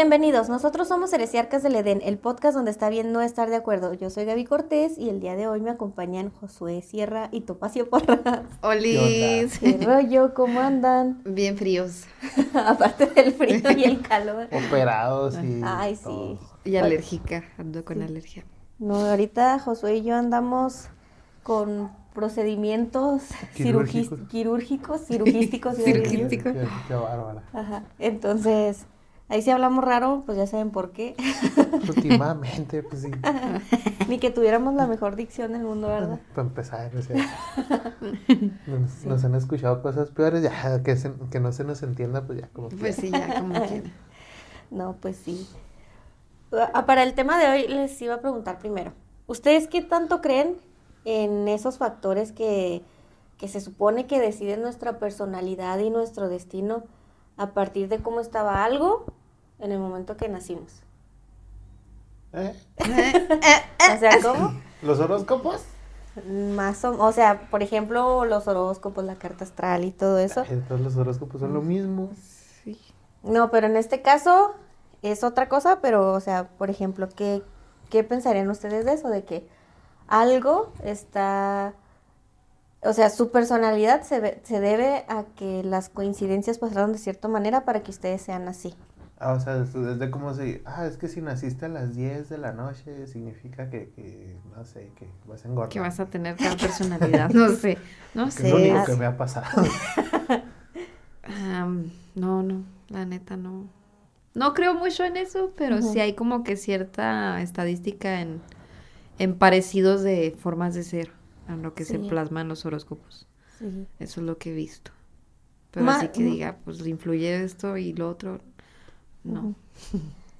Bienvenidos, nosotros somos Heresiarcas del Edén, el podcast donde está bien no estar de acuerdo. Yo soy Gaby Cortés y el día de hoy me acompañan Josué Sierra y Topacio Porras. Olis. ¿Qué rollo? ¿Cómo andan? Bien fríos. Aparte del frío y el calor. Operados y. Ay, sí. todo. Y alérgica, ando con alergia. No, ahorita Josué y yo andamos con procedimientos Quirúrgicos. quirúrgicos, cirugísticos. Cirugísticos. Qué, qué bárbara. Ajá. Entonces, ahí sí hablamos raro, pues ya saben por qué. Últimamente, pues sí. Ni que tuviéramos la mejor dicción del mundo, ¿verdad? Para empezar, o sea, nos, nos han escuchado cosas peores, ya que, se- que no se nos entienda, pues ya como que. Pues sí, ya como quiera. No, pues sí. Ah, Para el tema de hoy les iba a preguntar primero, ¿ustedes qué tanto creen en esos factores que, que se supone que deciden nuestra personalidad y nuestro destino a partir de cómo estaba algo en el momento que nacimos? ¿Eh? O sea, ¿cómo? ¿Los horóscopos? Más o, o sea, por ejemplo, los horóscopos, la carta astral y todo eso. Ay, todos los horóscopos son lo mismo. Sí. No, pero en este caso es otra cosa, pero, o sea, por ejemplo, ¿qué, qué pensarían ustedes de eso? De que algo está, o sea, su personalidad se, ve- se debe a que las coincidencias pasaron de cierta manera para que ustedes sean así. Ah, o sea, desde desde como si. Ah, es que si naciste a las 10 de la noche, significa que, que no sé, que vas a engordar. Que vas a tener cada personalidad. No sé. No Que es lo único sé. que me ha pasado. Am, no, no. La neta no. No creo mucho en eso, pero Ujú. sí hay como que cierta estadística en, en parecidos de formas de ser a lo que se Sí. plasma en los horóscopos. Sí. Eso es lo que he visto. Pero Ma- así que diga, pues influye esto y lo otro. No.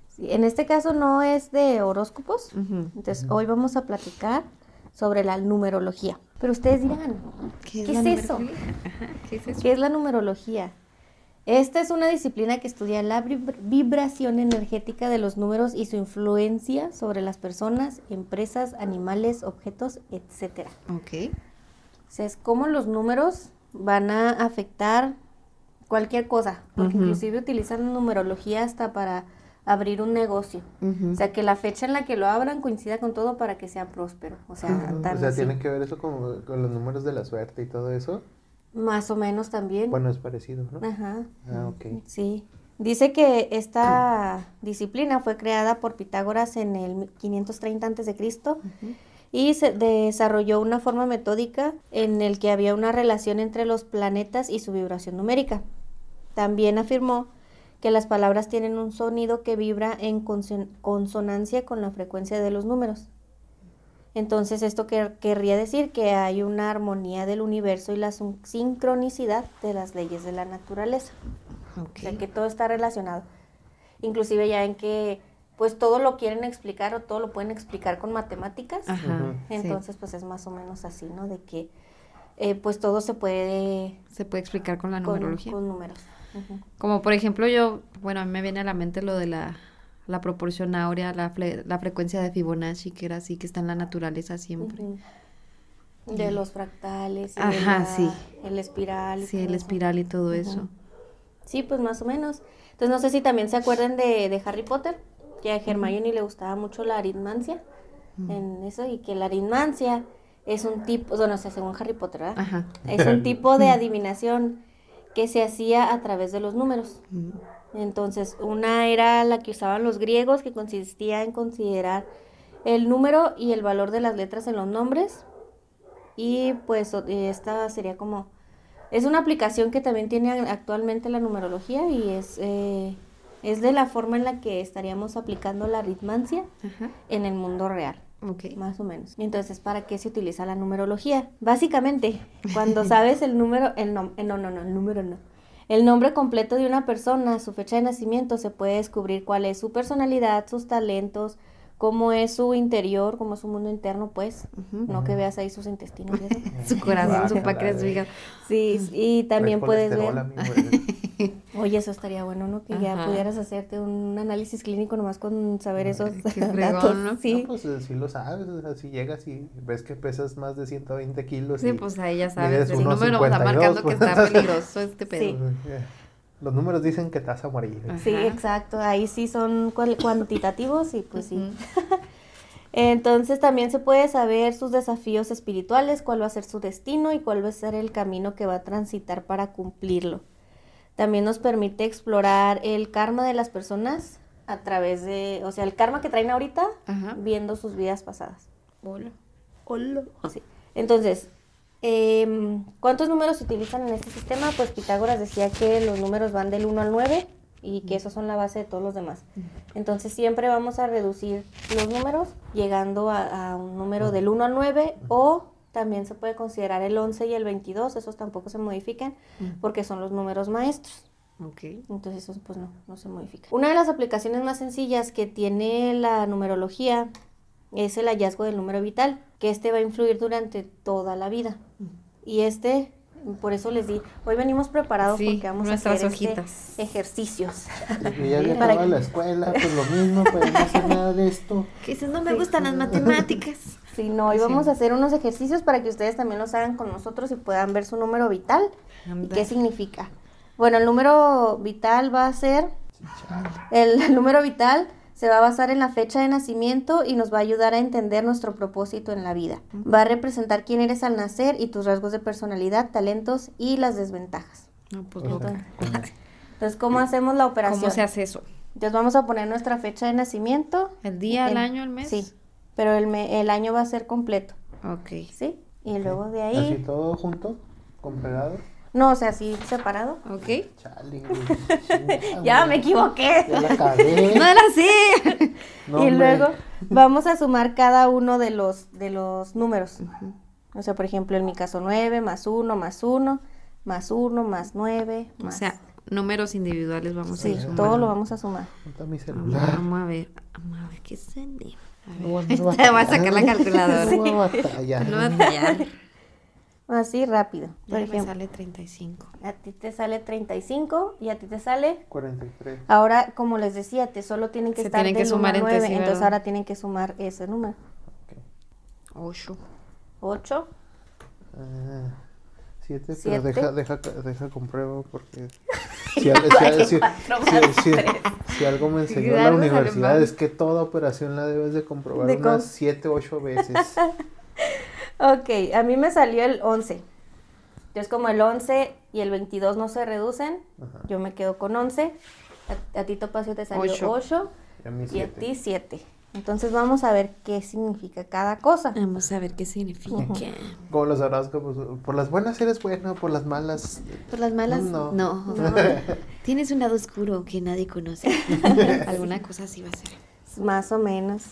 Sí, en este caso no es de horóscopos, entonces hoy vamos a platicar sobre la numerología. Pero ustedes dirán, ¿Qué la es eso? ¿Qué es eso? ¿Qué es la numerología? Esta es una disciplina que estudia la vibr- vibración energética de los números y su influencia sobre las personas, empresas, animales, objetos, etc. Ok. O sea, es cómo los números van a afectar cualquier cosa, porque inclusive utilizan numerología hasta para abrir un negocio. O sea, que la fecha en la que lo abran coincida con todo para que sea próspero. O sea, o así. tiene que ver eso como con los números de la suerte y todo eso. Más o menos también. Bueno, es parecido, ¿no? Ajá. Ah, ok. Sí. Dice que esta disciplina fue creada por Pitágoras en el 530 a.C. Y se desarrolló una forma metódica en el que había una relación entre los planetas y su vibración numérica. También afirmó que las palabras tienen un sonido que vibra en conson- consonancia con la frecuencia de los números. Entonces esto quer- querría decir que hay una armonía del universo y la sincronicidad de las leyes de la naturaleza. Ok. O sea, que todo está relacionado. Inclusive ya en que pues todo lo quieren explicar o todo lo pueden explicar con matemáticas. Ajá. Sí. Entonces pues es más o menos así, ¿no? De que eh, pues todo se puede Se puede explicar con la con, numerología. con números. Como por ejemplo yo, bueno, a mí me viene a la mente lo de la, la proporción áurea, la, fle- la frecuencia de Fibonacci, que era así, que está en la naturaleza siempre. De los fractales. y de Ajá, la- sí. El espiral. y Sí, todo el eso. espiral y todo eso. Sí, pues más o menos. Entonces no sé si también se acuerdan de, de Harry Potter, que a Hermione le gustaba mucho la aritmancia en eso y que la aritmancia es un tipo, bueno, o sea, según Harry Potter, ¿verdad? Ajá. Es un tipo de adivinación que se hacía a través de los números. Entonces, una era la que usaban los griegos, que consistía en considerar el número y el valor de las letras en los nombres. Y pues esta sería como... Es una aplicación que también tiene actualmente la numerología y es, eh, es de la forma en la que estaríamos aplicando la aritmancia Ajá. en el mundo real. Ok. Más o menos. Entonces, ¿para qué se utiliza la numerología? Básicamente, cuando sabes el número, el nom- eh, no, no, no, el número no. El nombre completo de una persona, su fecha de nacimiento, se puede descubrir cuál es su personalidad, sus talentos, cómo es su interior, cómo es su mundo interno, pues. No que veas ahí sus intestinos y eso. Su corazón, su páncreas, su hígado. Sí, y también puedes ver. Oye, eso estaría bueno, ¿no? Que ya pudieras hacerte un análisis clínico nomás con saber esos fregón, datos. ¿no? Sí. No, pues eh, sí lo sabes, o sea, si llegas y ves que pesas más de 120 kilos. Sí, y- pues ahí ya sabes. El número 1.52, está marcando que está pues. peligroso este pedo. Sí. Los números dicen que te vas a morir. Sí, exacto. Ahí sí son cuantitativos y pues sí. Entonces también se puede saber sus desafíos espirituales, cuál va a ser su destino y cuál va a ser el camino que va a transitar para cumplirlo. También nos permite explorar el karma de las personas a través de, o sea, el karma que traen ahorita Ajá. viendo sus vidas pasadas. Hola. Sí. Entonces, em, ¿cuántos números se utilizan en este sistema? Pues Pitágoras decía que los números van del 1 al 9 y que esos son la base de todos los demás. Entonces siempre vamos a reducir los números llegando a, a un número del 1 al 9 o también se puede considerar el 11 y el 22, esos tampoco se modifican porque son los números maestros. Entonces eso pues no, no se modifica. Una de las aplicaciones más sencillas que tiene la numerología es el hallazgo del número vital, que este va a influir durante toda la vida. Y este, por eso les di, hoy venimos preparados Sí, porque vamos a hacer este ejercicios. Y ya la escuela, pues lo mismo, pues no hacer nada de esto. Que dices, no me gustan las matemáticas. Sí, no, hoy Sí. vamos a hacer unos ejercicios para que ustedes también los hagan con nosotros y puedan ver su número vital y qué significa. Bueno, el número vital va a ser El número vital se va a basar en la fecha de nacimiento y nos va a ayudar a entender nuestro propósito en la vida. Va a representar quién eres al nacer y tus rasgos de personalidad, talentos y las desventajas. No, pues sea, Entonces, ¿cómo hacemos la operación? ¿Cómo se hace eso? Entonces, vamos a poner nuestra fecha de nacimiento. ¿El día, el El- año, el mes? Sí, pero el, me- el año va a ser completo, Ok. ¿sí? Y luego de Así ahí... todo junto, con pegado. No, o sea, así separado. Ok. Chale, chingada, Ya me equivoqué. Ya la cagué. No era así. No, y luego vamos a sumar cada uno de los, de los números. O sea, por ejemplo, en mi caso 9 más 1 más 1 más 1 más 9 O más... sea, números individuales vamos sí, a ir todo sumando. lo vamos a sumar. Vamos, celular. vamos a ver. Vamos a ver qué sale. A ver. a Te voy a sacar la batallar. calculadora. No voy a batallar. No va a tallar. Así rápido. Por Ya me ejemplo, sale 35. a ti te sale 35 y a ti te sale... 43. Ahora, como les decía, te solo tienen que Se estar tienen que del 1 sumar al entre 9, sí, entonces ¿verdad? ahora tienen que sumar ese número. 8. 8, Ah, siete, Siete. pero deja, deja, deja compruebo porque si, al- si al- si- si- si- si algo me enseñó la universidad es que toda operación la debes de comprobar De unas 7, 8 veces. Ok, a mí me salió el 11. Entonces, como el 11 y el 22 no se reducen, Ajá. yo me quedo con 11. A, a ti, Topacio, te salió Ocho. 8 Y a mí y a 7. ti 7. Entonces, vamos a ver qué significa cada cosa. Vamos a ver qué significa. Como los horóscopos, por las buenas eres bueno, por las malas. Por las malas. No. No. Tienes un lado oscuro que nadie conoce. Alguna cosa así va a ser. Más o menos.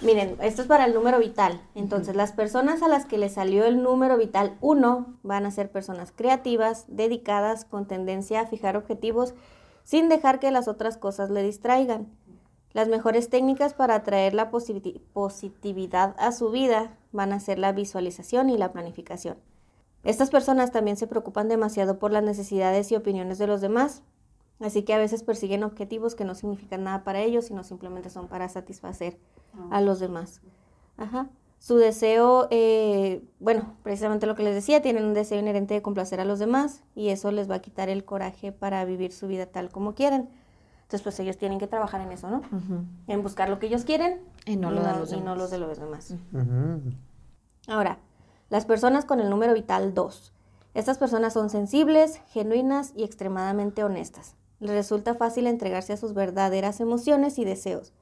Miren, esto es para el número vital. Entonces, las personas a las que les salió el número vital 1 van a ser personas creativas, dedicadas, con tendencia a fijar objetivos sin dejar que las otras cosas le distraigan. Las mejores técnicas para atraer la positi- positividad a su vida van a ser la visualización y la planificación. Estas personas también se preocupan demasiado por las necesidades y opiniones de los demás, así que a veces persiguen objetivos que no significan nada para ellos, sino simplemente son para satisfacer a los demás. Su deseo, eh, bueno, precisamente lo que les decía, tienen un deseo inherente de complacer a los demás y eso les va a quitar el coraje para vivir su vida tal como quieren. Entonces, pues ellos tienen que trabajar en eso, ¿no? En buscar lo que ellos quieren Y no lo de los y no demás. los de los demás. Ujú. Ahora, las personas con el número vital 2. Estas personas son sensibles, genuinas y extremadamente honestas. Les resulta fácil entregarse a sus verdaderas emociones y deseos.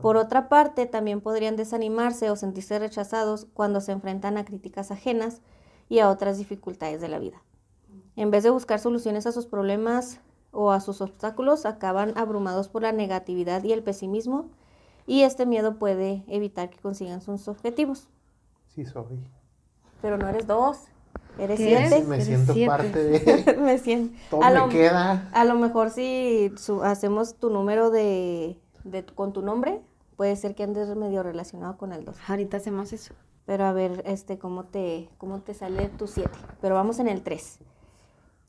Por otra parte, también podrían desanimarse o sentirse rechazados cuando se enfrentan a críticas ajenas y a otras dificultades de la vida. En vez de buscar soluciones a sus problemas o a sus obstáculos, acaban abrumados por la negatividad y el pesimismo y este miedo puede evitar que consigan sus objetivos. Sí, soy. Pero no eres dos, eres ¿Qué siete. eres? Me Eres siento siete. parte de. me siento. Todo a, me lo, queda. a lo mejor si su- hacemos tu número de, de- con tu nombre, puede ser que andes medio relacionado con el 2. Ahorita hacemos eso. Pero a ver, este, cómo te, cómo te sale tu 7. Pero vamos en el 3.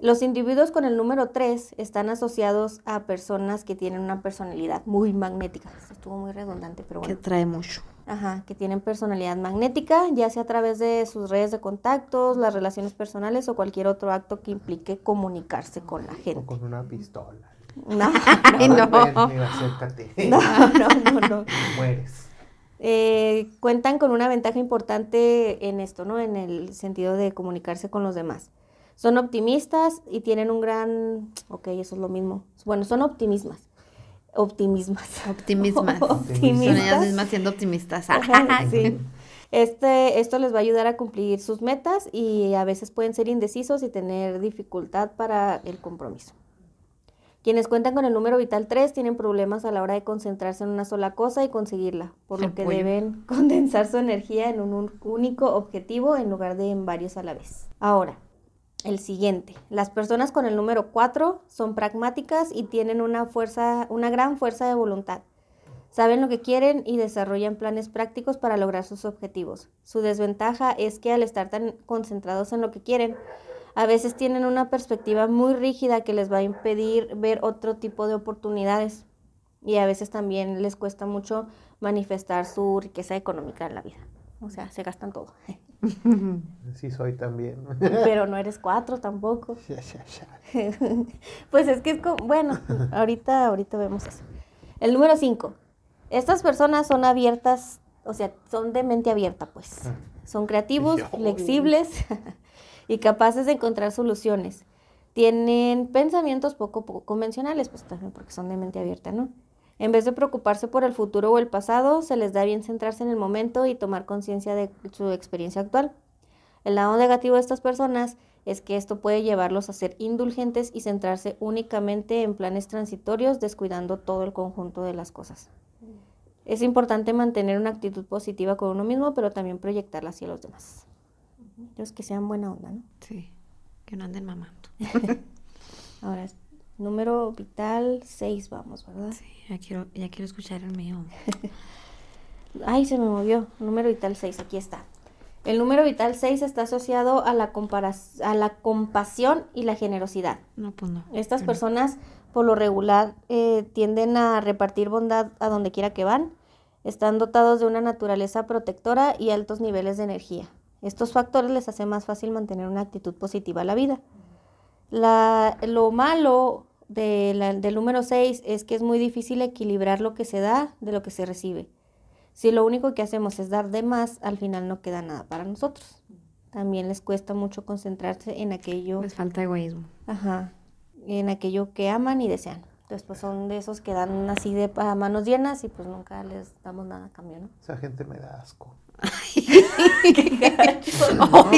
Los individuos con el número 3 están asociados a personas que tienen una personalidad muy magnética. Estuvo muy redundante, pero Que bueno. trae mucho. Ajá, que tienen personalidad magnética, ya sea a través de sus redes de contactos, las relaciones personales o cualquier otro acto que implique comunicarse con la O gente. con una pistola. No, Ay, no. Ven, acércate. no, no, no, no. Mueres. Eh, cuentan con una ventaja importante en esto, ¿no? En el sentido de comunicarse con los demás. Son optimistas y tienen un gran... Ok, eso es lo mismo. Bueno, son optimismas. Optimismas. Optimismas. Son Optimistas. ellas mismas siendo optimistas. Ajá, sí. Este, esto les va a ayudar a cumplir sus metas y a veces pueden ser indecisos y tener dificultad para el compromiso. Quienes cuentan con el número vital 3 tienen problemas a la hora de concentrarse en una sola cosa y conseguirla, por lo El que pollo. deben condensar su energía en un- único objetivo en lugar de en varios a la vez. Ahora, el siguiente. Las personas con el número 4 son pragmáticas y tienen una fuerza, una gran fuerza de voluntad. Saben lo que quieren y desarrollan planes prácticos para lograr sus objetivos. Su desventaja es que al estar tan concentrados en lo que quieren, a veces tienen una perspectiva muy rígida que les va a impedir ver otro tipo de oportunidades. Y a veces también les cuesta mucho manifestar su riqueza económica en la vida. O sea, se gastan todo. Sí soy también. Pero no eres cuatro tampoco. Ya, ya, ya. Pues es que es como, bueno, ahorita, ahorita vemos eso. El número 5. Estas personas son abiertas, o sea, son de mente abierta, pues. Son creativos, Yo. flexibles y capaces de encontrar soluciones. Tienen pensamientos poco, poco convencionales, pues también porque son de mente abierta, ¿no? En vez de preocuparse por el futuro o el pasado, se les da bien centrarse en el momento y tomar conciencia de su experiencia actual. El lado negativo de estas personas es que esto puede llevarlos a ser indulgentes y centrarse únicamente en planes transitorios, descuidando todo el conjunto de las cosas. Es importante mantener una actitud positiva con uno mismo, pero también proyectarla hacia los demás. Ellos que sean buena onda, ¿no? Sí, que no anden mamando. Ahora, número vital 6, vamos, ¿verdad? Sí, ya quiero, ya quiero escuchar el mío. Ay, se me movió. Número vital 6, aquí está. El número vital 6 está asociado a la, a la compasión y la generosidad. No, pues no. Estas no. personas, por lo regular, eh, tienden a repartir bondad a donde quiera que van. Están dotados de una naturaleza protectora y altos niveles de energía. Estos factores les hace más fácil mantener una actitud positiva a la vida. La- lo malo de la- del número 6 es que es muy difícil equilibrar lo que se da de lo que se recibe. Si lo único que hacemos es dar de más, al final no queda nada para nosotros. También les cuesta mucho concentrarse en aquello Les falta egoísmo. Ajá, en aquello que aman y desean. Entonces, pues son de esos que dan así de a manos llenas y pues nunca les damos nada a cambio, ¿no? Esa gente me da asco. Ay,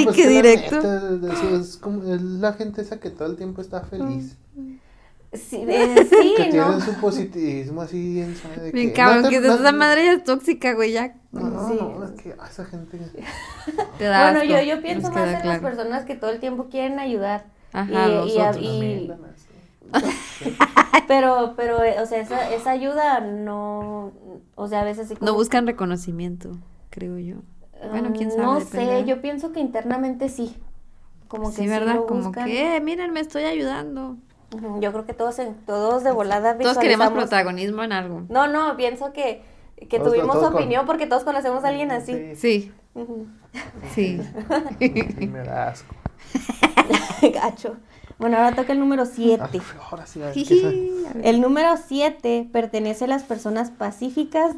pues qué la directo. neta, eso es, como, es la gente esa que todo el tiempo está feliz. Sí, eh, sí, que ¿no? tienen su positivismo así suave de Bien que... cabrón, no te- que no- esa madre ya es tóxica, güey, ya. No, no, Sí. no, es que a esa gente... Te da Bueno, yo, yo pienso nos más en las personas que todo el tiempo quieren ayudar. Ajá, y, y a- pero, pero, eh, o sea, esa, esa ayuda no, o sea, a veces sí No como- buscan reconocimiento, creo yo. Bueno, quién Ah, sabe. No depende. sé, yo pienso que internamente sí. Como que sí, ¿verdad? lo Como buscan. que, "Eh, miren, me estoy ayudando. Yo creo que todos, en, todos de volada Todos queremos protagonismo en algo. No, no, pienso que, que Todos tuvimos todos con- opinión porque todos conocemos a alguien así. Sí, sí. Sí, me da asco. Gacho. Bueno, ahora toca el número 7. Ay, ahora sí. El número 7 pertenece a las personas pacíficas,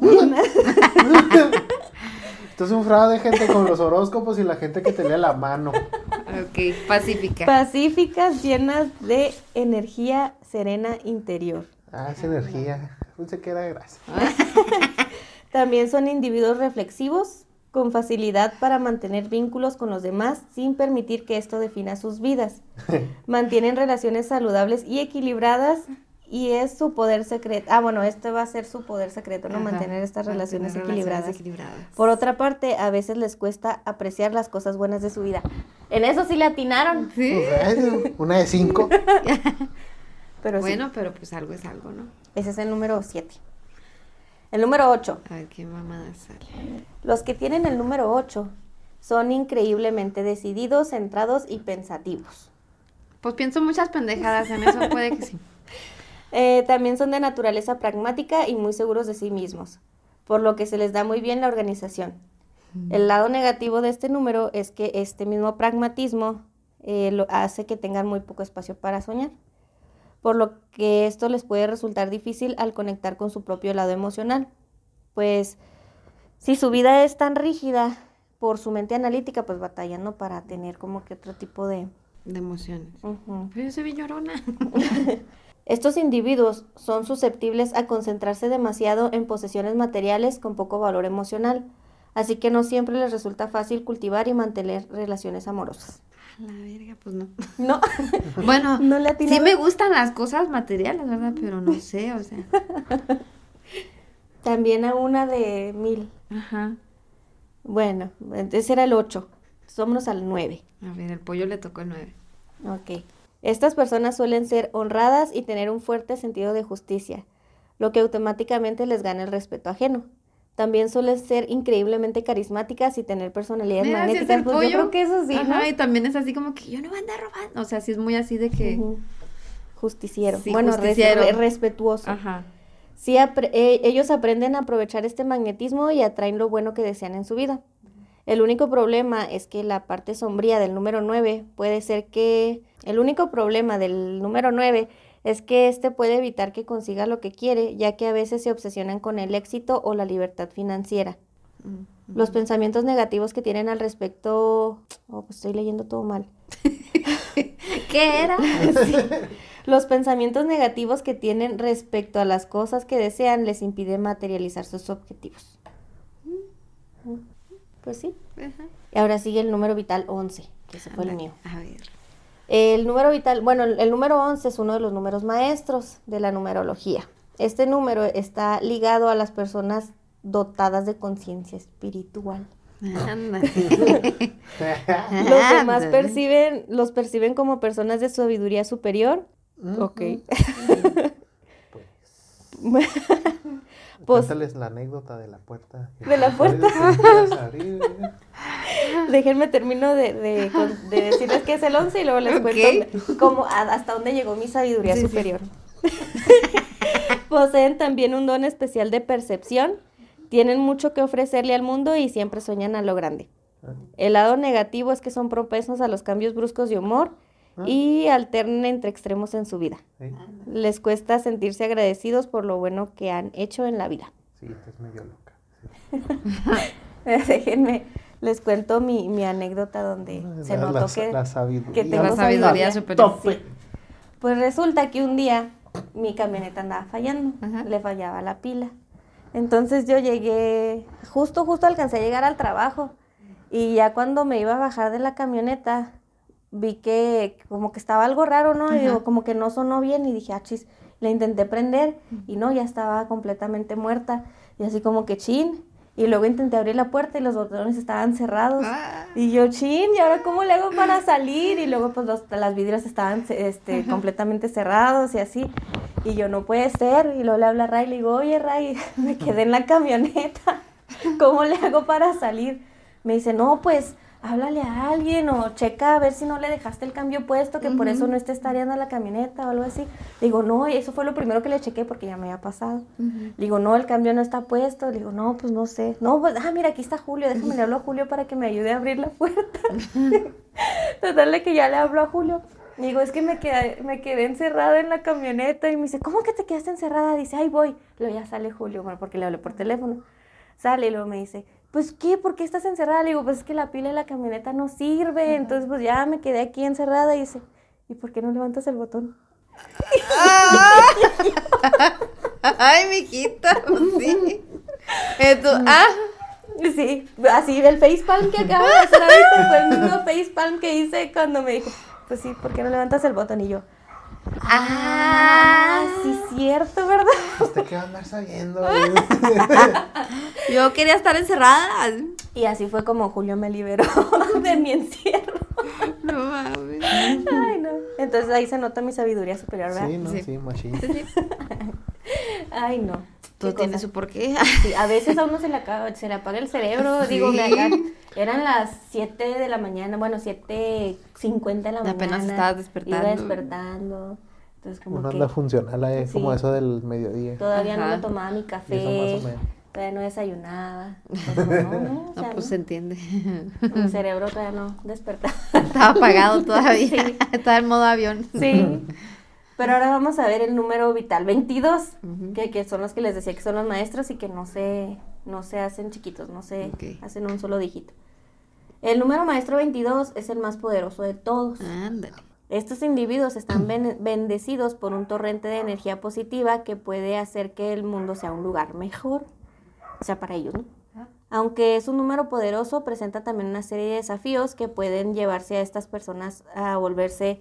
llenas, Esto es un fraude de gente con los horóscopos y la gente que te lee la mano. Ok, pacífica. pacíficas, llenas de energía serena interior. Ah, es energía. Pensé que era grasa. También son individuos reflexivos, con facilidad para mantener vínculos con los demás sin permitir que esto defina sus vidas. Mantienen relaciones saludables y equilibradas y es su poder secreto. Ah, bueno, este va a ser su poder secreto, ¿no? Ajá, Mantener estas relaciones mantener equilibradas. equilibradas. Por otra parte, a veces les cuesta apreciar las cosas buenas de su vida. En eso sí le atinaron, Sí. Pues, Una de cinco. pero sí, Bueno, pero pues algo es algo, ¿no? ese es el número 7. El número 8. A ver qué mamada sale. Los que tienen el número 8 son increíblemente decididos, centrados y pensativos. Pues pienso muchas pendejadas en eso, puede que sí. Eh, también son de naturaleza pragmática y muy seguros de sí mismos, por lo que se les da muy bien la organización. El lado negativo de este número es que este mismo pragmatismo eh, lo hace que tengan muy poco espacio para soñar, por lo que esto les puede resultar difícil al conectar con su propio lado emocional. Pues si su vida es tan rígida por su mente analítica, pues batallando para tener como que otro tipo de... De emociones. Ujú. Pero yo soy llorona. Estos individuos son susceptibles a concentrarse demasiado en posesiones materiales con poco valor emocional, así que no siempre les resulta fácil cultivar y mantener relaciones amorosas. La verga, pues no. No, Bueno, no le sí me gustan las cosas materiales, ¿verdad? Pero no sé, o sea. También a una de mil. Ajá. Bueno, ese era el 8. Vámonos al 9. A ver, el pollo le tocó el 9. Ok. Estas personas suelen ser honradas y tener un fuerte sentido de justicia, lo que automáticamente les gana el respeto ajeno. También suelen ser increíblemente carismáticas y tener personalidades Mira, si es magnéticas. el Pues yo pollo. creo que eso sí, ¿no? Ajá, y también es así como que yo no voy a andar robando. O sea, sí es muy así de que. Justiciero. Sí, bueno, justiciero. re- respetuoso. Ajá. Sí, apre- eh, ellos aprenden a aprovechar este magnetismo y atraen lo bueno que desean en su vida. El único problema es que la parte sombría del número 9 puede ser que... El único problema del número 9 es que este puede evitar que consiga lo que quiere, ya que a veces se obsesionan con el éxito o la libertad financiera. Mm, Los pensamientos negativos que tienen al respecto... Oh, pues estoy leyendo todo mal. ¿Qué era? Los pensamientos negativos que tienen respecto a las cosas que desean les impiden materializar sus objetivos. Pues sí. Ajá. Y ahora sigue el número vital 11, que ese fue el mío. A ver. El número vital, bueno, el el número 11 es uno de los números maestros de la numerología. Este número está ligado a las personas dotadas de conciencia espiritual. Los demás perciben, los perciben como personas de sabiduría superior. Ok. Pues- Cuéntales la anécdota de la puerta. De la puerta. Déjenme termino de, de, de decirles que es el 11 y luego les cuento cómo, hasta dónde llegó mi sabiduría Sí, sí. superior. Poseen también un don especial de percepción, tienen mucho que ofrecerle al mundo y siempre sueñan a lo grande. El lado negativo es que son propensos a los cambios bruscos de humor y alternan entre extremos en su vida. Sí, Les cuesta sentirse agradecidos por lo bueno que han hecho en la vida. sí, esta es medio loca. Déjenme, les cuento mi, mi anécdota donde se La- notó la, que... la sabiduría. que tengo La sabiduría sabiduría. superior. Tope. Pues resulta que un día mi camioneta andaba fallando, Ajá. le fallaba la pila. Entonces yo llegué, justo, justo alcancé a llegar al trabajo. Y ya cuando me iba a bajar de la camioneta, vi que como que estaba algo raro, ¿no? Y digo, como que no sonó bien y dije, ah, chis, le intenté prender y no, ya estaba completamente muerta. Y así como que chin. Y luego intenté abrir la puerta y los botones estaban cerrados. Ah. Y yo, chin, ¿y ahora cómo le hago para salir? Y luego pues los, las vidrios estaban este, completamente cerrados y así. Y yo, no puede ser. Y luego le habla a Ray y le digo, oye Ray, me quedé en la camioneta. ¿Cómo le hago para salir? Me dice, no, pues háblale a alguien o checa a ver si no le dejaste el cambio puesto, que por eso no esté estareando la camioneta o algo así. Le digo, no, y eso fue lo primero que le chequé porque ya me había pasado. Le digo, no, el cambio no está puesto. Le digo, no, pues no sé. No, pues, ah, mira, aquí está Julio. Déjame le hablo a Julio para que me ayude a abrir la puerta. Total que ya le hablo a Julio. Le digo, es que me quedé, me quedé encerrada en la camioneta. Y me dice, ¿cómo que te quedaste encerrada? Dice, ay, voy. Luego ya sale Julio, bueno, porque le hablé por teléfono. Sale y luego me dice, pues, ¿qué? ¿Por qué estás encerrada? Le digo, pues es que la pila de la camioneta no sirve. Entonces, pues ya me quedé aquí encerrada. Y dice, ¿y por qué no levantas el botón? Ay, mijita, pues sí. Esto, ah, Sí, así del facepalm que acabo de hacer ahorita fue el mismo facepalm que hice cuando me dijo, pues sí, ¿por qué no levantas el botón? Y yo, ah, sí, cierto, ¿verdad? ¿Usted qué va a andar sabiendo? yo quería estar encerrada. Y así fue como Julio me liberó de mi encierro. No mames. Ay, no. Entonces ahí se nota mi sabiduría superior, ¿verdad? sí, no, Sí. sí, machín. Ay, no. Todo ¿Qué tiene cosa? su porqué. Sí, a veces a uno se le, acaba, se le apaga el cerebro. Digo, me Sí. hagan- eran las 7 de la mañana, bueno, 7.50 de la mañana. Apenas estabas Iba despertando. despertando. Entonces, como Uno que anda funcional, eh, como eso del mediodía. todavía no me tomaba mi café, todavía no desayunaba. Entonces, no, no, o No, sea, pues no. se entiende. Mi cerebro todavía no despertaba. Estaba apagado todavía. Sí. Estaba en modo avión. Sí. Pero ahora vamos a ver el número vital 22, Ujú. que, que son los que les decía que son los maestros y que no se, no se hacen chiquitos, no se Ok. hacen un solo dígito. El número maestro 22 es el más poderoso de todos. Ándale. Estos individuos están ben- bendecidos por un torrente de energía positiva que puede hacer que el mundo sea un lugar mejor. O sea, para ellos, ¿no? Aunque es un número poderoso, presenta también una serie de desafíos que pueden llevarse a estas personas a volverse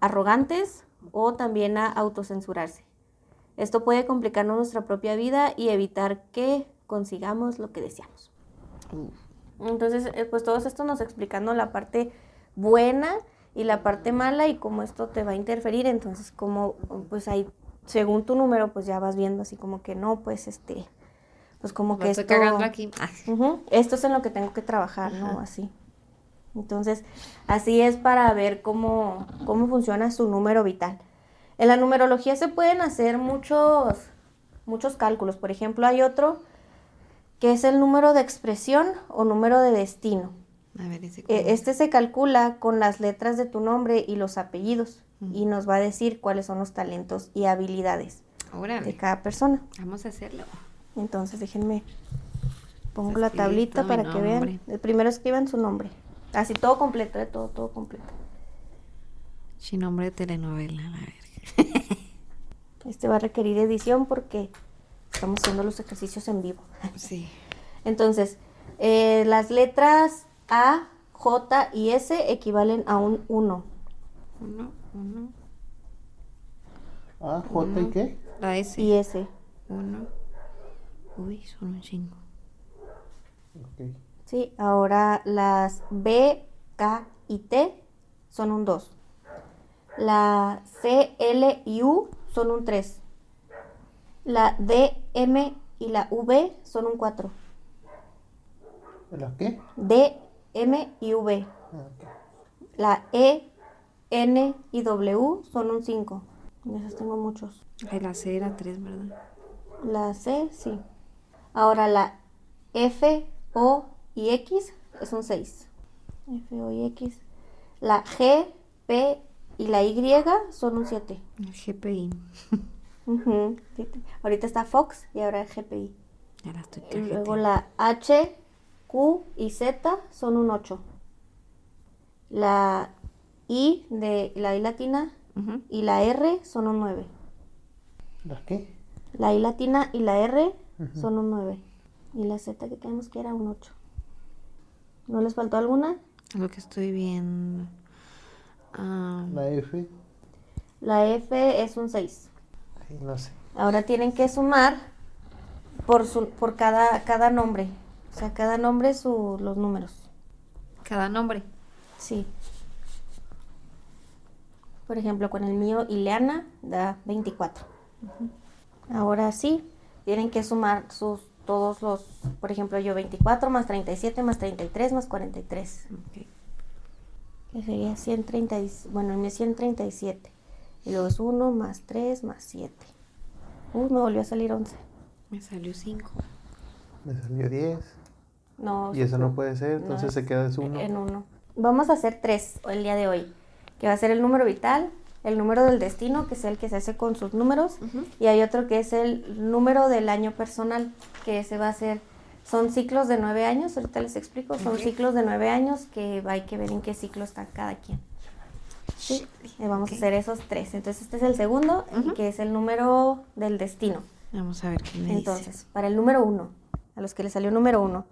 arrogantes o también a autocensurarse. Esto puede complicarnos nuestra propia vida y evitar que consigamos lo que deseamos. Entonces, eh, pues todo esto nos explicando la parte buena y la parte mala y cómo esto te va a interferir. Entonces, como, pues ahí, según tu número, pues ya vas viendo así como que no, pues este, pues como que La esto... estoy cagando aquí. Ah, Ujú, Esto es en lo que tengo que trabajar, ¿no? Así. Entonces, así es para ver cómo, cómo funciona su número vital. En la numerología se pueden hacer muchos, muchos cálculos. Por ejemplo, hay otro que es el número de expresión o número de destino. A ver, ese. Eh, cómo- Este se calcula con las letras de tu nombre y los apellidos y nos va a decir cuáles son los talentos y habilidades de Órale. cada persona. Vamos a hacerlo. Entonces déjenme pongo la tablita para que vean. El primero escriban su nombre. Así todo completo, de todo, todo completo. Sin nombre de telenovela, la verga. Este va a requerir edición porque estamos haciendo los ejercicios en vivo. Sí. Entonces, eh, las letras A, J y S equivalen a un 1. Uno, uno. Ah, J y qué? La S. Y S. Uno. Uy, son un chingo. Ok. Sí, ahora las B, K y T son un 2. La C, L y U son un 3. La D, M y la V son un 4. ¿La qué? D, M y V. Ah, ok. La E, N y W son un 5. De esos tengo muchos. Ay, la C era tres, ¿verdad? La C, sí. Ahora la F, O y X es un 6. F, O y X. La G, P y la Y son un 7. El GPI. Ujú, sí. Ahorita está Fox y ahora el GPI. La estoy Y luego la H, Q y Z son un 8. La I de la I latina Ujú. y la R son un 9. ¿La qué? La I latina y la R Ujú. son un 9. Y la Z que tenemos que era un 8. ¿No les faltó alguna? Lo que estoy viendo. La F. La F es un 6. Ay, no sé. Ahora tienen que sumar por, su, por cada, cada nombre. O sea, cada nombre su, los números. cada nombre. Sí. Por ejemplo, con el mío Ileana da 24. Ahora sí, tienen que sumar sus todos los, por ejemplo, yo 24 más 37 más 33 más 43. Ok. Que sería 130, y- bueno, el mío es 137. Y luego es 1 más 3 más 7. Uh, me volvió a salir 11. Me salió 5. Me salió 10. No, Y eso no puede ser, no, entonces es se queda es uno. En uno. Vamos a hacer tres el día de hoy, que va a ser el número vital, el número del destino, que es el que se hace con sus números, y hay otro que es el número del año personal, que ese va a ser, son ciclos de nueve años, ahorita les explico, son Ok. ciclos de nueve años que hay que ver en qué ciclo está cada quien. Sí, vamos Ok. a hacer esos tres. Entonces este es el segundo, y Ujú. que es el número del destino. Vamos a ver qué me Entonces, para el número uno, a los que les salió número uno,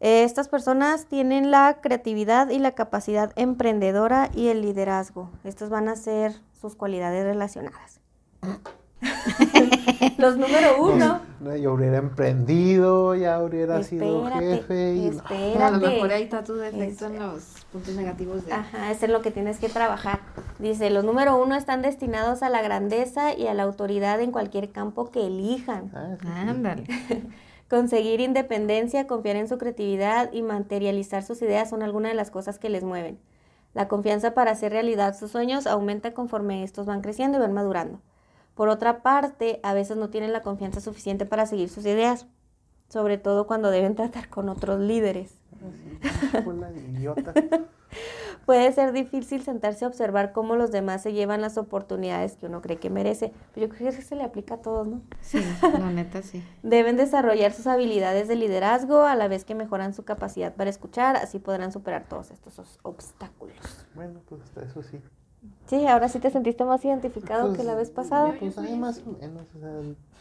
eh, estas personas tienen la creatividad y la capacidad emprendedora y el liderazgo. Estas van a ser sus cualidades relacionadas. Los número uno No, yo hubiera emprendido, ya hubiera sido jefe. Y... no. espérate. A lo mejor ahí está tu defecto Es- en los puntos negativos de... Ajá, es en lo que tienes que trabajar. Dice, los número uno están destinados a la grandeza y a la autoridad en cualquier campo que elijan. Ah, sí. Ándale. Conseguir independencia, confiar en su creatividad y materializar sus ideas son algunas de las cosas que les mueven. La confianza para hacer realidad sus sueños aumenta conforme estos van creciendo y van madurando. Por otra parte, a veces no tienen la confianza suficiente para seguir sus ideas, sobre todo cuando deben tratar con otros líderes. Puede ser difícil sentarse a observar cómo los demás se llevan las oportunidades que uno cree que merece, pero yo creo que eso se le aplica a todos, ¿no? Sí, la neta sí. Deben desarrollar sus habilidades de liderazgo a la vez que mejoran su capacidad para escuchar, así podrán superar todos estos os- obstáculos. Bueno, pues hasta eso sí. Sí, ahora sí te sentiste más identificado que Pues, la vez pasada. Pues hay más o menos, o sea,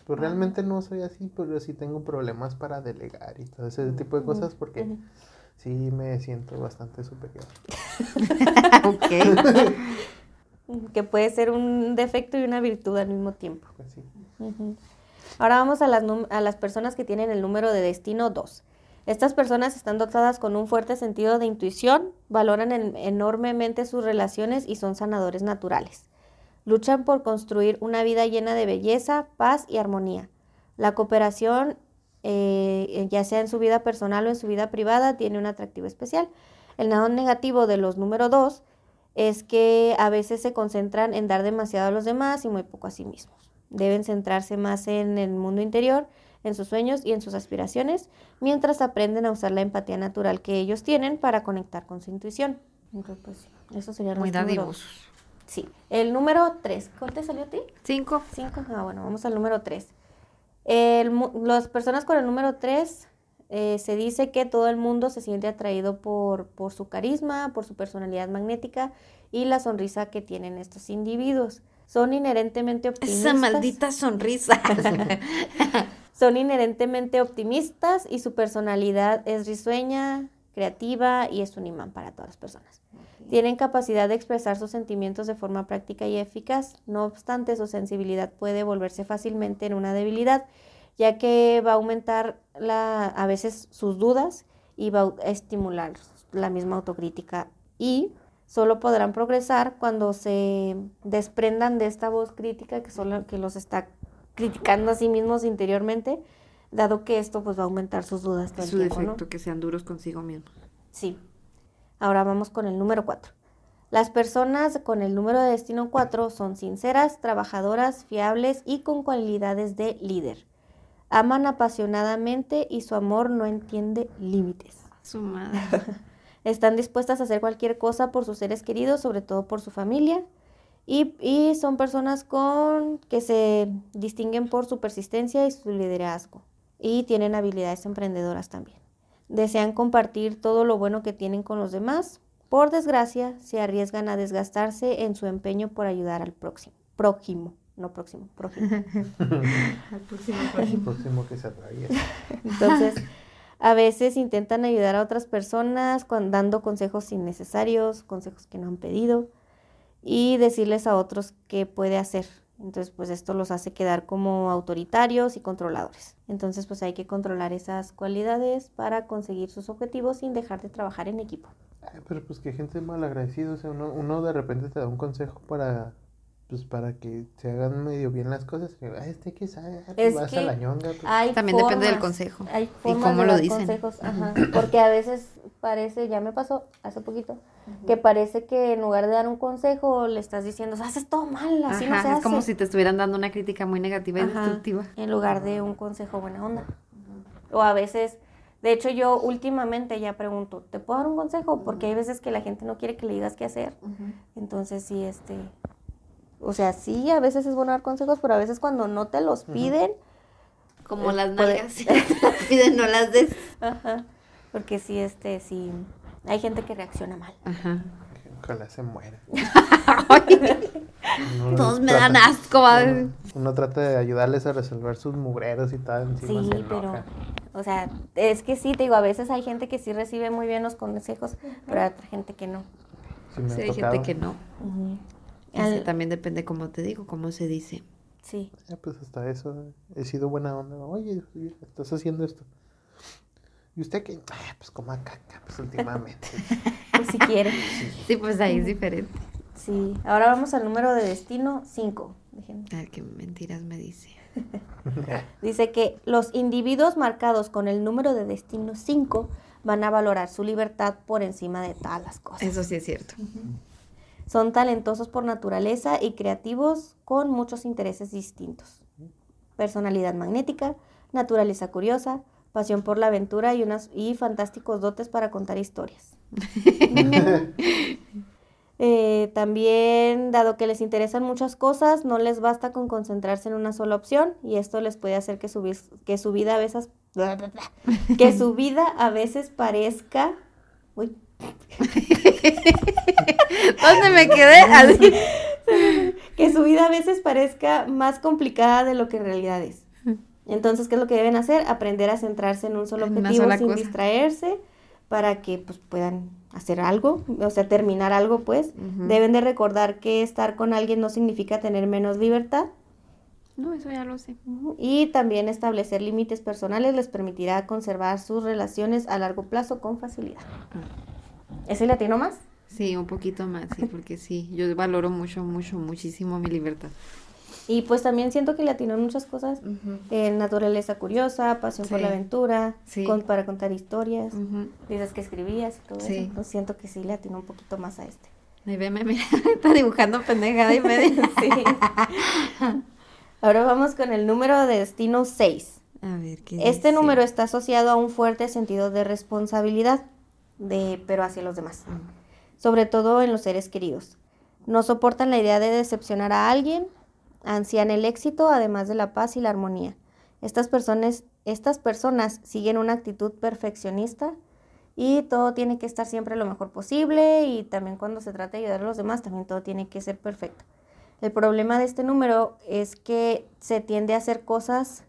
pues realmente no soy así, pero sí tengo problemas para delegar y todo ese tipo de cosas porque sí me siento bastante superior. ok. Que puede ser un defecto y una virtud al mismo tiempo. Pues sí. Ahora vamos a las, num- a las personas que tienen el número de destino 2. Estas personas están dotadas con un fuerte sentido de intuición, valoran en- enormemente sus relaciones y son sanadores naturales. Luchan por construir una vida llena de belleza, paz y armonía. La cooperación, eh, ya sea en su vida personal o en su vida privada, tiene un atractivo especial. El lado negativo de los número 2 es que a veces se concentran en dar demasiado a los demás y muy poco a sí mismos. Deben centrarse más en el mundo interior, en sus sueños y en sus aspiraciones, mientras aprenden a usar la empatía natural que ellos tienen para conectar con su intuición. Entonces, pues, eso sería Muy dadivosos. Sí. El número 3. ¿Cuál te salió a ti? Cinco. 5. Ah, bueno, vamos al número 3. las personas con el número 3 se dice que todo el mundo se siente atraído por, por su carisma, por su personalidad magnética y la sonrisa que tienen estos individuos. Son inherentemente optimistas. Esa maldita sonrisa. Son inherentemente optimistas y su personalidad es risueña, creativa y es un imán para todas las personas. Tienen capacidad de expresar sus sentimientos de forma práctica y eficaz, no obstante su sensibilidad puede volverse fácilmente en una debilidad, ya que va a aumentar la, a veces sus dudas y va a estimular la misma autocrítica. Y solo podrán progresar cuando se desprendan de esta voz crítica que, solo, que los está criticando a sí mismos interiormente, dado que esto pues va a aumentar sus dudas todo el Su tiempo, ¿no? defecto, que sean duros consigo mismos. Sí. Ahora vamos con el número 4. Las personas con el número de destino 4 son sinceras, trabajadoras, fiables y con cualidades de líder. Aman apasionadamente y su amor no entiende límites. Su madre. Están dispuestas a hacer cualquier cosa por sus seres queridos, sobre todo por su familia. Y, y son personas con que se distinguen por su persistencia y su liderazgo. Y tienen habilidades emprendedoras también. Desean compartir todo lo bueno que tienen con los demás. Por desgracia, se arriesgan a desgastarse en su empeño por ayudar al próximo. Prójimo, no próximo, prójimo. Al próximo próximo que se atraviesa. Entonces, a veces intentan ayudar a otras personas con- dando consejos innecesarios, consejos que no han pedido y decirles a otros qué puede hacer. Entonces, pues esto los hace quedar como autoritarios y controladores. Entonces, pues hay que controlar esas cualidades para conseguir sus objetivos sin dejar de trabajar en equipo. Ay, pero pues que gente malagradecida, o sea, uno, uno de repente te da un consejo para, pues para que se hagan medio bien las cosas. y, "Ay, este que sabe, ah, Es vas que a la ñonga. pues". Hay También depende del formas, consejo. Hay Y formas cómo de lo dicen. consejos, ajá, porque a veces parece, ya me pasó hace poquito, que parece que en lugar de dar un consejo le estás diciendo, haces todo mal, así no se es hace. como si te estuvieran dando una crítica muy negativa y Ajá, destructiva. En lugar de un consejo buena onda. O a veces, de hecho yo últimamente ya pregunto, ¿te puedo dar un consejo? Porque hay veces que la gente no quiere que le digas qué hacer. Entonces sí, este, o sea, sí, a veces es bueno dar consejos, pero a veces cuando no te los piden, Como Eh, las nalgas. piden, no las des. ajá, porque sí, este, sí, hay gente que reacciona mal. Ajá. Ojalá se muera. Uno todos me trata- dan asco. Uno, uno trata de ayudarles a resolver sus mugreros y tal, encima Sí, se pero, o sea, es que sí, te digo, a veces hay gente que sí recibe muy bien los consejos, pero hay otra gente que no. Sí, Sí, hay gente que no. Al- también depende, como te digo, cómo se dice. Sí. Ya, pues hasta eso he sido buena onda. Oye, estás haciendo esto. ¿Y usted qué? Ah, pues como caca, pues últimamente. Pues si quiere. Sí, pues ahí es diferente. Sí. Ahora vamos al número de destino 5. A ver qué mentiras me dice. Dice que los individuos marcados con el número de destino 5 van a valorar su libertad por encima de todas las cosas. Eso sí es cierto. Son talentosos por naturaleza y creativos con muchos intereses distintos. Personalidad magnética, naturaleza curiosa, pasión por la aventura y, unas, y fantásticos dotes para contar historias. Eh, también, dado que les interesan muchas cosas, no les basta con concentrarse en una sola opción y esto les puede hacer que su, que su vida a veces que su vida a veces parezca uy, ¿Dónde me quedé? Así. que su vida a veces parezca más complicada de lo que en realidad es. Entonces, ¿qué es lo que deben hacer? Aprender a centrarse en un solo objetivo sin cosa. distraerse para que pues, puedan hacer algo, o sea, terminar algo, pues. Deben de recordar que estar con alguien no significa tener menos libertad. No, eso ya lo sé. Y también establecer límites personales les permitirá conservar sus relaciones a largo plazo con facilidad. ¿Ese latino más? Sí, un poquito más, sí, porque sí, yo valoro mucho, mucho, muchísimo mi libertad. Y pues también siento que le atinó en muchas cosas. Eh, naturaleza curiosa, pasión por la aventura, Sí. con- para contar historias. Ujú. Dices que escribías y todo Sí. eso. Entonces siento que sí le atinó un poquito más a este. Ahí veme, mira, está dibujando pendejada y media. Ahora vamos con el número de destino 6. A ver, ¿qué Este dice? número está asociado a un fuerte sentido de responsabilidad, de, pero hacia los demás, sobre todo en los seres queridos. No soportan la idea de decepcionar a alguien, ansían el éxito, además de la paz y la armonía. Estas personas, estas personas siguen una actitud perfeccionista y todo tiene que estar siempre lo mejor posible y también cuando se trata de ayudar a los demás, también todo tiene que ser perfecto. El problema de este número es que se tiende a hacer cosas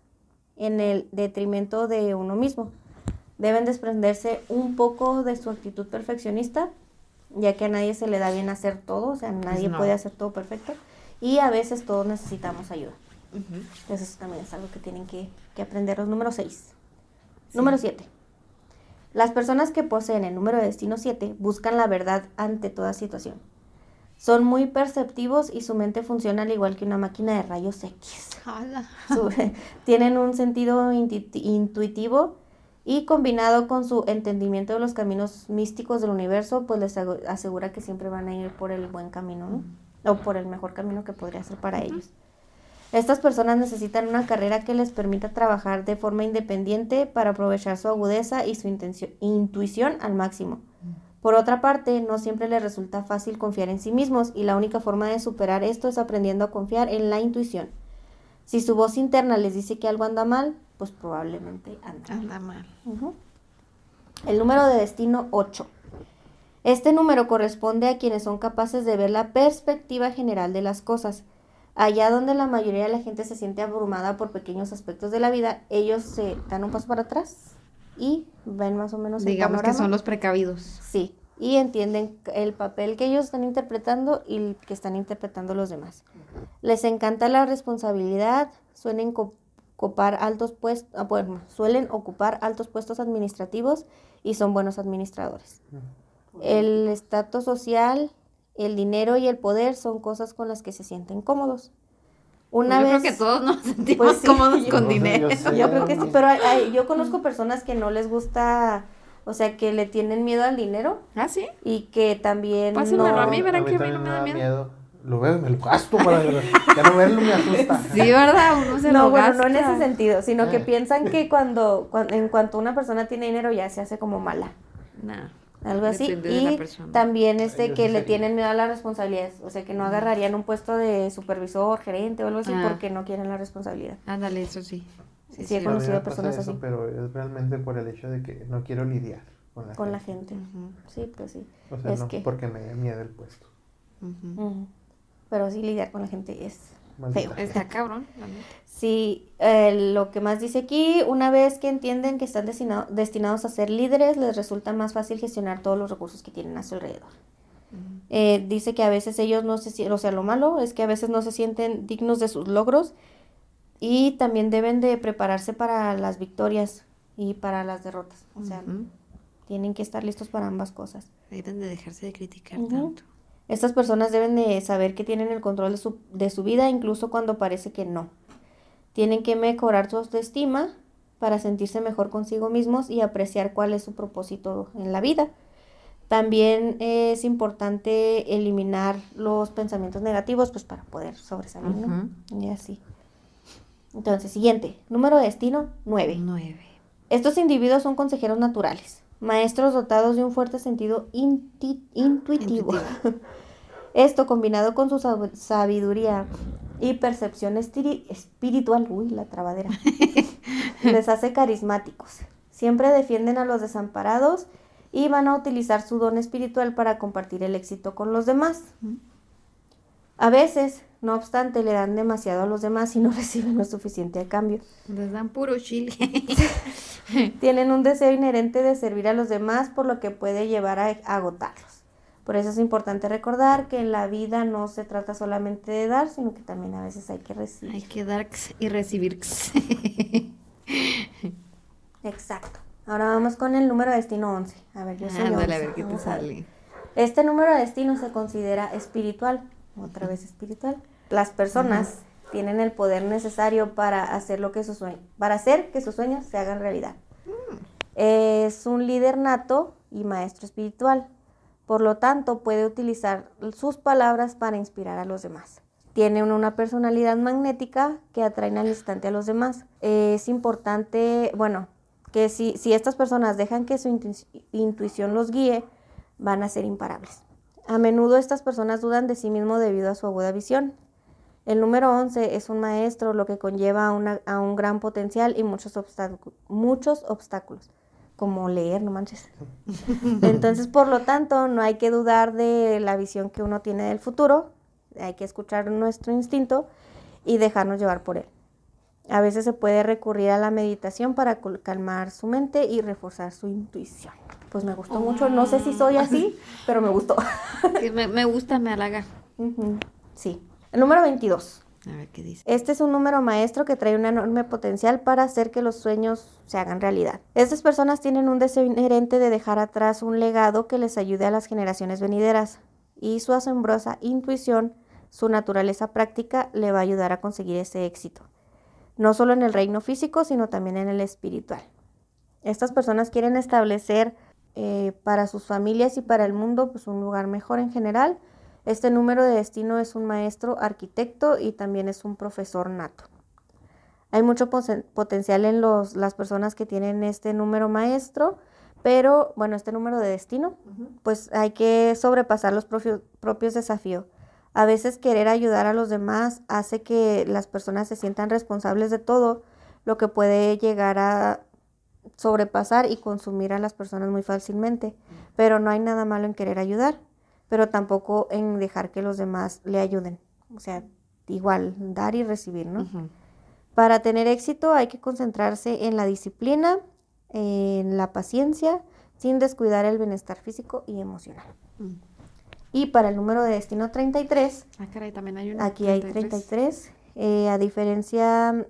en el detrimento de uno mismo. Deben desprenderse un poco de su actitud perfeccionista, ya que a nadie se le da bien hacer todo, o sea, nadie no. puede hacer todo perfecto, y a veces todos necesitamos ayuda. Entonces eso también es algo que tienen que, que aprender los números 6. Número 7. Las personas que poseen el número de destino 7 buscan la verdad ante toda situación. Son muy perceptivos y su mente funciona al igual que una máquina de rayos X. Su- tienen un sentido intuitivo y combinado con su entendimiento de los caminos místicos del universo, pues les asegura que siempre van a ir por el buen camino, ¿no? O por el mejor camino que podría ser para ellos. Estas personas necesitan una carrera que les permita trabajar de forma independiente para aprovechar su agudeza y su intuición al máximo. Por otra parte, no siempre les resulta fácil confiar en sí mismos y la única forma de superar esto es aprendiendo a confiar en la intuición. Si su voz interna les dice que algo anda mal, pues probablemente anda. mal. Anda mal. El número de destino 8. Este número corresponde a quienes son capaces de ver la perspectiva general de las cosas. Allá donde la mayoría de la gente se siente abrumada por pequeños aspectos de la vida, ellos se dan un paso para atrás y ven más o menos el Digamos que panorama. son los precavidos. Sí, y entienden el papel que ellos están interpretando y el que están interpretando los demás. Les encanta la responsabilidad, suelen co- copar altos puestos, bueno, suelen ocupar altos puestos administrativos y son buenos administradores. El estatus social, el dinero y el poder son cosas con las que se sienten cómodos. Una Yo vez creo que todos nos sentimos Pues sí, cómodos yo- con yo dinero. sé. yo creo que sí, pero hay- hay- yo conozco personas que no les gusta, o sea, que le tienen miedo al dinero ¿Ah, sí? y que también Pásenmelo no... a mí, verán que a mí no me da miedo. Lo veo y me lo gasto para ya no verlo me asusta. Sí, ¿verdad? Uno se No, lo bueno, no en ese sentido, sino que Ah. piensan que cuando, cuan- en cuanto una persona tiene dinero ya se hace como mala, Nah. Algo así. Depende de la Y también este que le sería. tienen miedo a las responsabilidades, o sea, que no agarrarían un puesto de supervisor, gerente o algo así Ah. porque no quieren la responsabilidad. Ándale, eso sí. Sí, Sí, he sí. Conocido personas eso, así pero es realmente por el hecho de que no quiero lidiar con la con la gente. gente. Ujú, Sí, pues sí. O sea, Es no que- porque me dé miedo el puesto. Pero sí lidiar con la gente es Maldita. feo. Está cabrón. Sí, eh, lo que más dice aquí, una vez que entienden que están destinado- destinados a ser líderes, les resulta más fácil gestionar todos los recursos que tienen a su alrededor. Eh, dice que a veces ellos no se sienten, o sea, lo malo es que a veces no se sienten dignos de sus logros Y también deben de prepararse para las victorias y para las derrotas. O sea, tienen que estar listos para ambas cosas. Deben de dejarse de criticar tanto. Estas personas deben de saber que tienen el control de su, de su vida incluso cuando parece que no. Tienen que mejorar su autoestima para sentirse mejor consigo mismos y apreciar cuál es su propósito en la vida. También es importante eliminar los pensamientos negativos pues para poder sobresalir, ¿no? Y así. Entonces, siguiente, número de destino 9. Nueve. Estos individuos son consejeros naturales, maestros dotados de un fuerte sentido intuitivo. Esto combinado con su sab- sabiduría y percepción espiritual, uy, la trabadera, les hace carismáticos. Siempre defienden a los desamparados y van a utilizar su don espiritual para compartir el éxito con los demás. A veces, no obstante, le dan demasiado a los demás y no reciben lo suficiente a cambio. Les dan puro chile. Tienen un deseo inherente de servir a los demás, por lo que puede llevar a agotarlos. Por eso es importante recordar que en la vida no se trata solamente de dar, sino que también a veces hay que Hay recibir. que dar y recibir. Exacto. Ahora vamos con el número de destino 11. A ver, yo soy Ándale, a 11. ver qué te a sale. Este número de destino se considera espiritual, otra vez espiritual. Las personas tienen el poder necesario para hacer lo que sus sueños, para hacer que sus sueños se hagan realidad. Es un líder nato y maestro espiritual. Por lo tanto, puede utilizar sus palabras para inspirar a los demás. Tiene una- personalidad magnética que atrae al instante a los demás. Es importante, bueno, que si, estas personas dejan que su intu- intuición los guíe, van a ser imparables. A menudo estas personas dudan de sí mismo debido a su aguda visión. El número 11 es un maestro, lo que conlleva a, una- a un gran potencial y muchos, muchos obstáculos, como leer, no manches. Entonces, por lo tanto, no hay que dudar de la visión que uno tiene del futuro, hay que escuchar nuestro instinto y dejarnos llevar por él. A veces se puede recurrir a la meditación para calmar su mente y reforzar su intuición. Pues me gustó mucho, no sé si soy así, pero me gustó. Me, me gusta, me halaga. Sí. El número 22. A ver qué dice. Este es un número maestro que trae un enorme potencial para hacer que los sueños se hagan realidad. Estas personas tienen un deseo inherente de dejar atrás un legado que les ayude a las generaciones venideras y su asombrosa intuición, su naturaleza práctica, le va a ayudar a conseguir ese éxito. No solo en el reino físico, sino también en el espiritual. Estas personas quieren establecer eh, para sus familias y para el mundo pues, un lugar mejor en general. Este número de destino es un maestro arquitecto y también es un profesor nato. Hay mucho potencial en los, las personas que tienen este número maestro, pero bueno, este número de destino, pues hay que sobrepasar los propios, propios desafíos. A veces querer ayudar a los demás hace que las personas se sientan responsables de todo, lo que puede llegar a sobrepasar y consumir a las personas muy fácilmente. Pero no hay nada malo en querer ayudar, pero tampoco en dejar que los demás le ayuden. O sea, igual, dar y recibir, ¿no? Para tener éxito hay que concentrarse en la disciplina, en la paciencia, sin descuidar el bienestar físico y emocional. Mm. Y para el número de destino 33, Ah, caray, también hay una. Aquí hay 33. eh, a diferencia,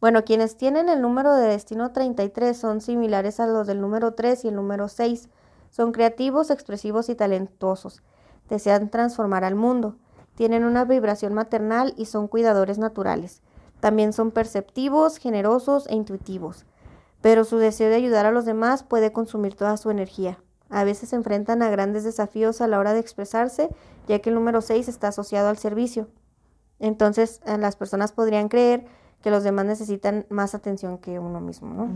bueno, quienes tienen el número de destino 33 son similares a los del número 3 y el número 6. Son creativos, expresivos y talentosos. Desean transformar al mundo. Tienen una vibración maternal y son cuidadores naturales. También son perceptivos, generosos e intuitivos. Pero su deseo de ayudar a los demás puede consumir toda su energía. A veces se enfrentan a grandes desafíos a la hora de expresarse, ya que el número 6 está asociado al servicio. Entonces, eh, las personas podrían creer que los demás necesitan más atención que uno mismo, ¿no?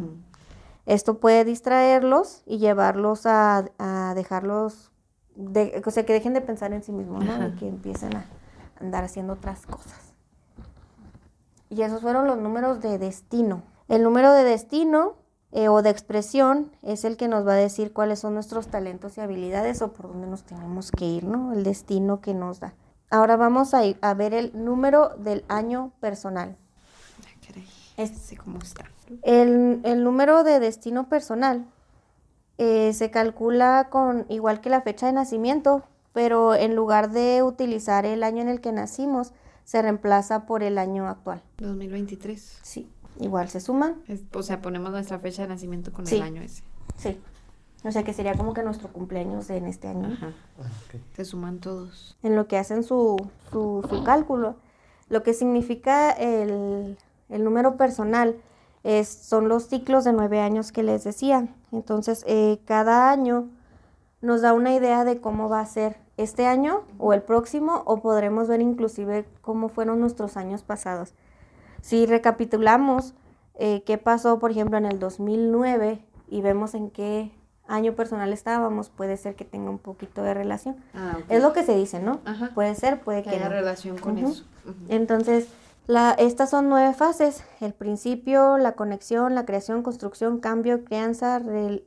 Esto puede distraerlos y llevarlos a, a dejarlos, de, o sea, que dejen de pensar en sí mismos, ¿no? Ajá. Y que empiecen a andar haciendo otras cosas. Y esos fueron los números de destino. El número de destino eh, o de expresión es el que nos va a decir cuáles son nuestros talentos y habilidades o por dónde nos tenemos que ir, ¿no? El destino que nos da. Ahora vamos a, ir a ver el número del año personal. Este cómo está. El, el número de destino personal eh, se calcula con igual que la fecha de nacimiento, pero en lugar de utilizar el año en el que nacimos, se reemplaza por el año actual. 2023. Sí, igual se suman. Es- o sea, ponemos nuestra fecha de nacimiento con Sí. el año ese. Sí. O sea que sería como que nuestro cumpleaños en este año. Ajá. Se suman todos. En lo que hacen su, su, su cálculo. Lo que significa el, el número personal es, son los ciclos de nueve años que les decía. Entonces, eh, cada año nos da una idea de cómo va a ser este año o el próximo, o podremos ver inclusive cómo fueron nuestros años pasados. Si recapitulamos eh, qué pasó, por ejemplo, en el 2009 y vemos en qué año personal estábamos, puede ser que tenga un poquito de relación. Ah, Es lo que se dice, ¿no? Ajá. Puede ser, puede que que, haya no. relación con eso. Entonces, la, estas son nueve fases. El principio, la conexión, la creación, construcción, cambio, crianza, re-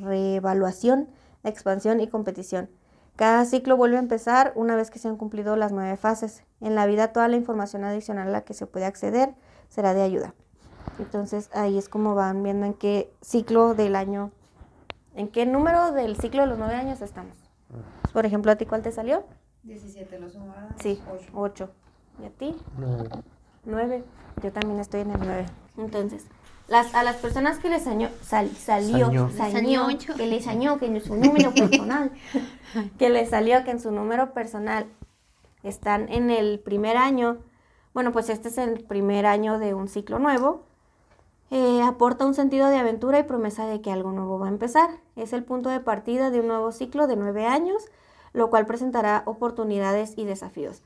reevaluación, expansión y competición. Cada ciclo vuelve a empezar una vez que se han cumplido las nueve fases. En la vida toda la información adicional a la que se puede acceder será de ayuda. Entonces ahí es como van viendo en qué ciclo del año, en qué número del ciclo de los nueve años estamos. Por ejemplo, ¿a ti cuál te salió? 17 lo sumaba. Sí, 8. ¿Y a ti? Nueve. 9. Yo también estoy en el 9. Entonces, las, a las personas que les año- sal- salió, sañó, que les añó, que en su número personal, que les salió que en su número personal están en el primer año, bueno, pues este es el primer año de un ciclo nuevo, eh, aporta un sentido de aventura y promesa de que algo nuevo va a empezar. Es el punto de partida de un nuevo ciclo de nueve años, lo cual presentará oportunidades y desafíos.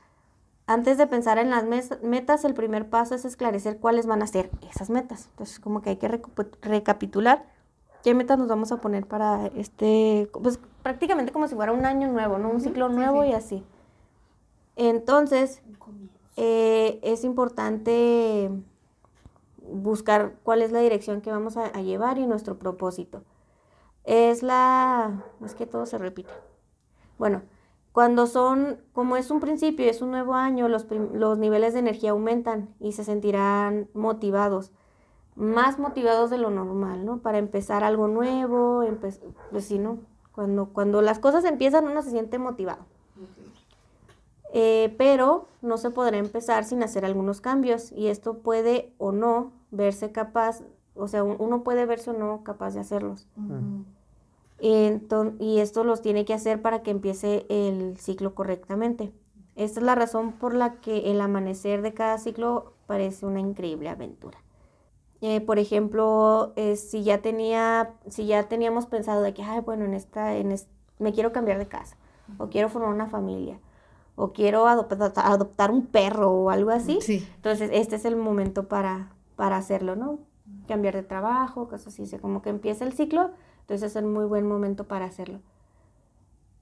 Antes de pensar en las metas, el primer paso es esclarecer cuáles van a ser esas metas. Entonces, como que hay que recapitular qué metas nos vamos a poner para este, pues prácticamente como si fuera un año nuevo, ¿no? Un ciclo sí, nuevo sí. y así. Entonces, eh, es importante buscar cuál es la dirección que vamos a, a llevar y nuestro propósito. Es la... es que todo se repite. Bueno, cuando son, como es un principio, es un nuevo año, los, los niveles de energía aumentan y se sentirán motivados, más motivados de lo normal, ¿no? Para empezar algo nuevo, pues sí, ¿no? Cuando, cuando las cosas empiezan uno se siente motivado. Eh, pero no se podrá empezar sin hacer algunos cambios y esto puede o no verse capaz, o sea, un- uno puede verse o no capaz de hacerlos. Enton- y esto los tiene que hacer para que empiece el ciclo correctamente. Esta es la razón por la que el amanecer de cada ciclo parece una increíble aventura. Eh, por ejemplo, eh, si ya tenía, si ya teníamos pensado de que, ay, bueno, en esta, en me quiero cambiar de casa, o quiero formar una familia, o quiero adoptar, adoptar un perro o algo así, Sí. entonces, este es el momento para, para hacerlo, ¿no? Cambiar de trabajo, cosas así. como que empieza el ciclo, entonces es un muy buen momento para hacerlo.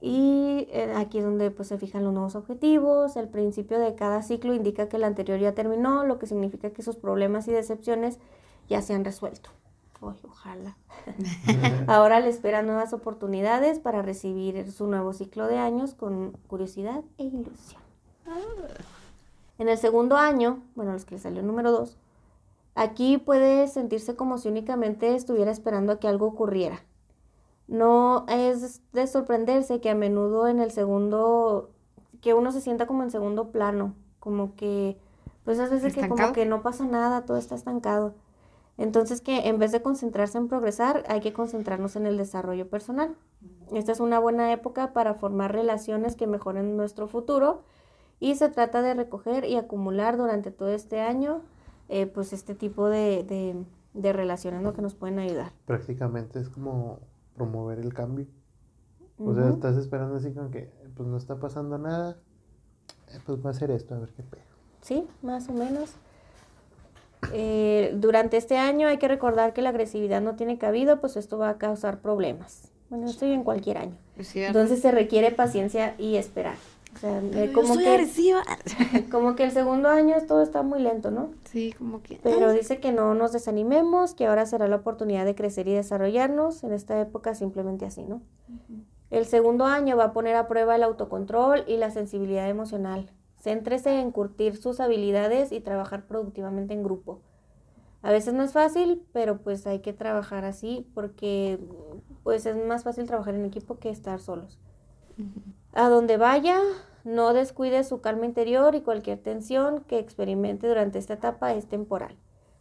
Y eh, aquí es donde pues, se fijan los nuevos objetivos. El principio de cada ciclo indica que el anterior ya terminó, lo que significa que sus problemas y decepciones ya se han resuelto. Uy, ojalá. Ahora le esperan nuevas oportunidades para recibir su nuevo ciclo de años con curiosidad e ilusión. En el segundo año, bueno, los que le salió el número 2, aquí puede sentirse como si únicamente estuviera esperando a que algo ocurriera. No es de sorprenderse que a menudo en el segundo, que uno se sienta como en segundo plano, como que, pues a veces que como que no pasa nada, todo está estancado. Entonces que en vez de concentrarse en progresar, hay que concentrarnos en el desarrollo personal. Esta es una buena época para formar relaciones que mejoren nuestro futuro y se trata de recoger y acumular durante todo este año eh, pues este tipo de, de, de relaciones ¿no? que nos pueden ayudar. Prácticamente es como promover el cambio. O sea, estás esperando así con que, pues no está pasando nada, eh, pues va a ser esto, a ver qué pedo. Sí, más o menos. Eh, durante este año hay que recordar que la agresividad no tiene cabido, pues esto va a causar problemas. Bueno, esto y en cualquier año. Entonces se requiere paciencia y esperar. O sea, eh, Pero yo como, soy que, agresiva. como que el segundo año todo está muy lento, ¿no? Sí, como que. Pero dice que no nos desanimemos, que ahora será la oportunidad de crecer y desarrollarnos. En esta época simplemente así, ¿no? El segundo año va a poner a prueba el autocontrol y la sensibilidad emocional. Céntrese en curtir sus habilidades y trabajar productivamente en grupo. A veces no es fácil, pero pues hay que trabajar así porque pues es más fácil trabajar en equipo que estar solos. A donde vaya, No descuide su calma interior y cualquier tensión que experimente durante esta etapa es temporal.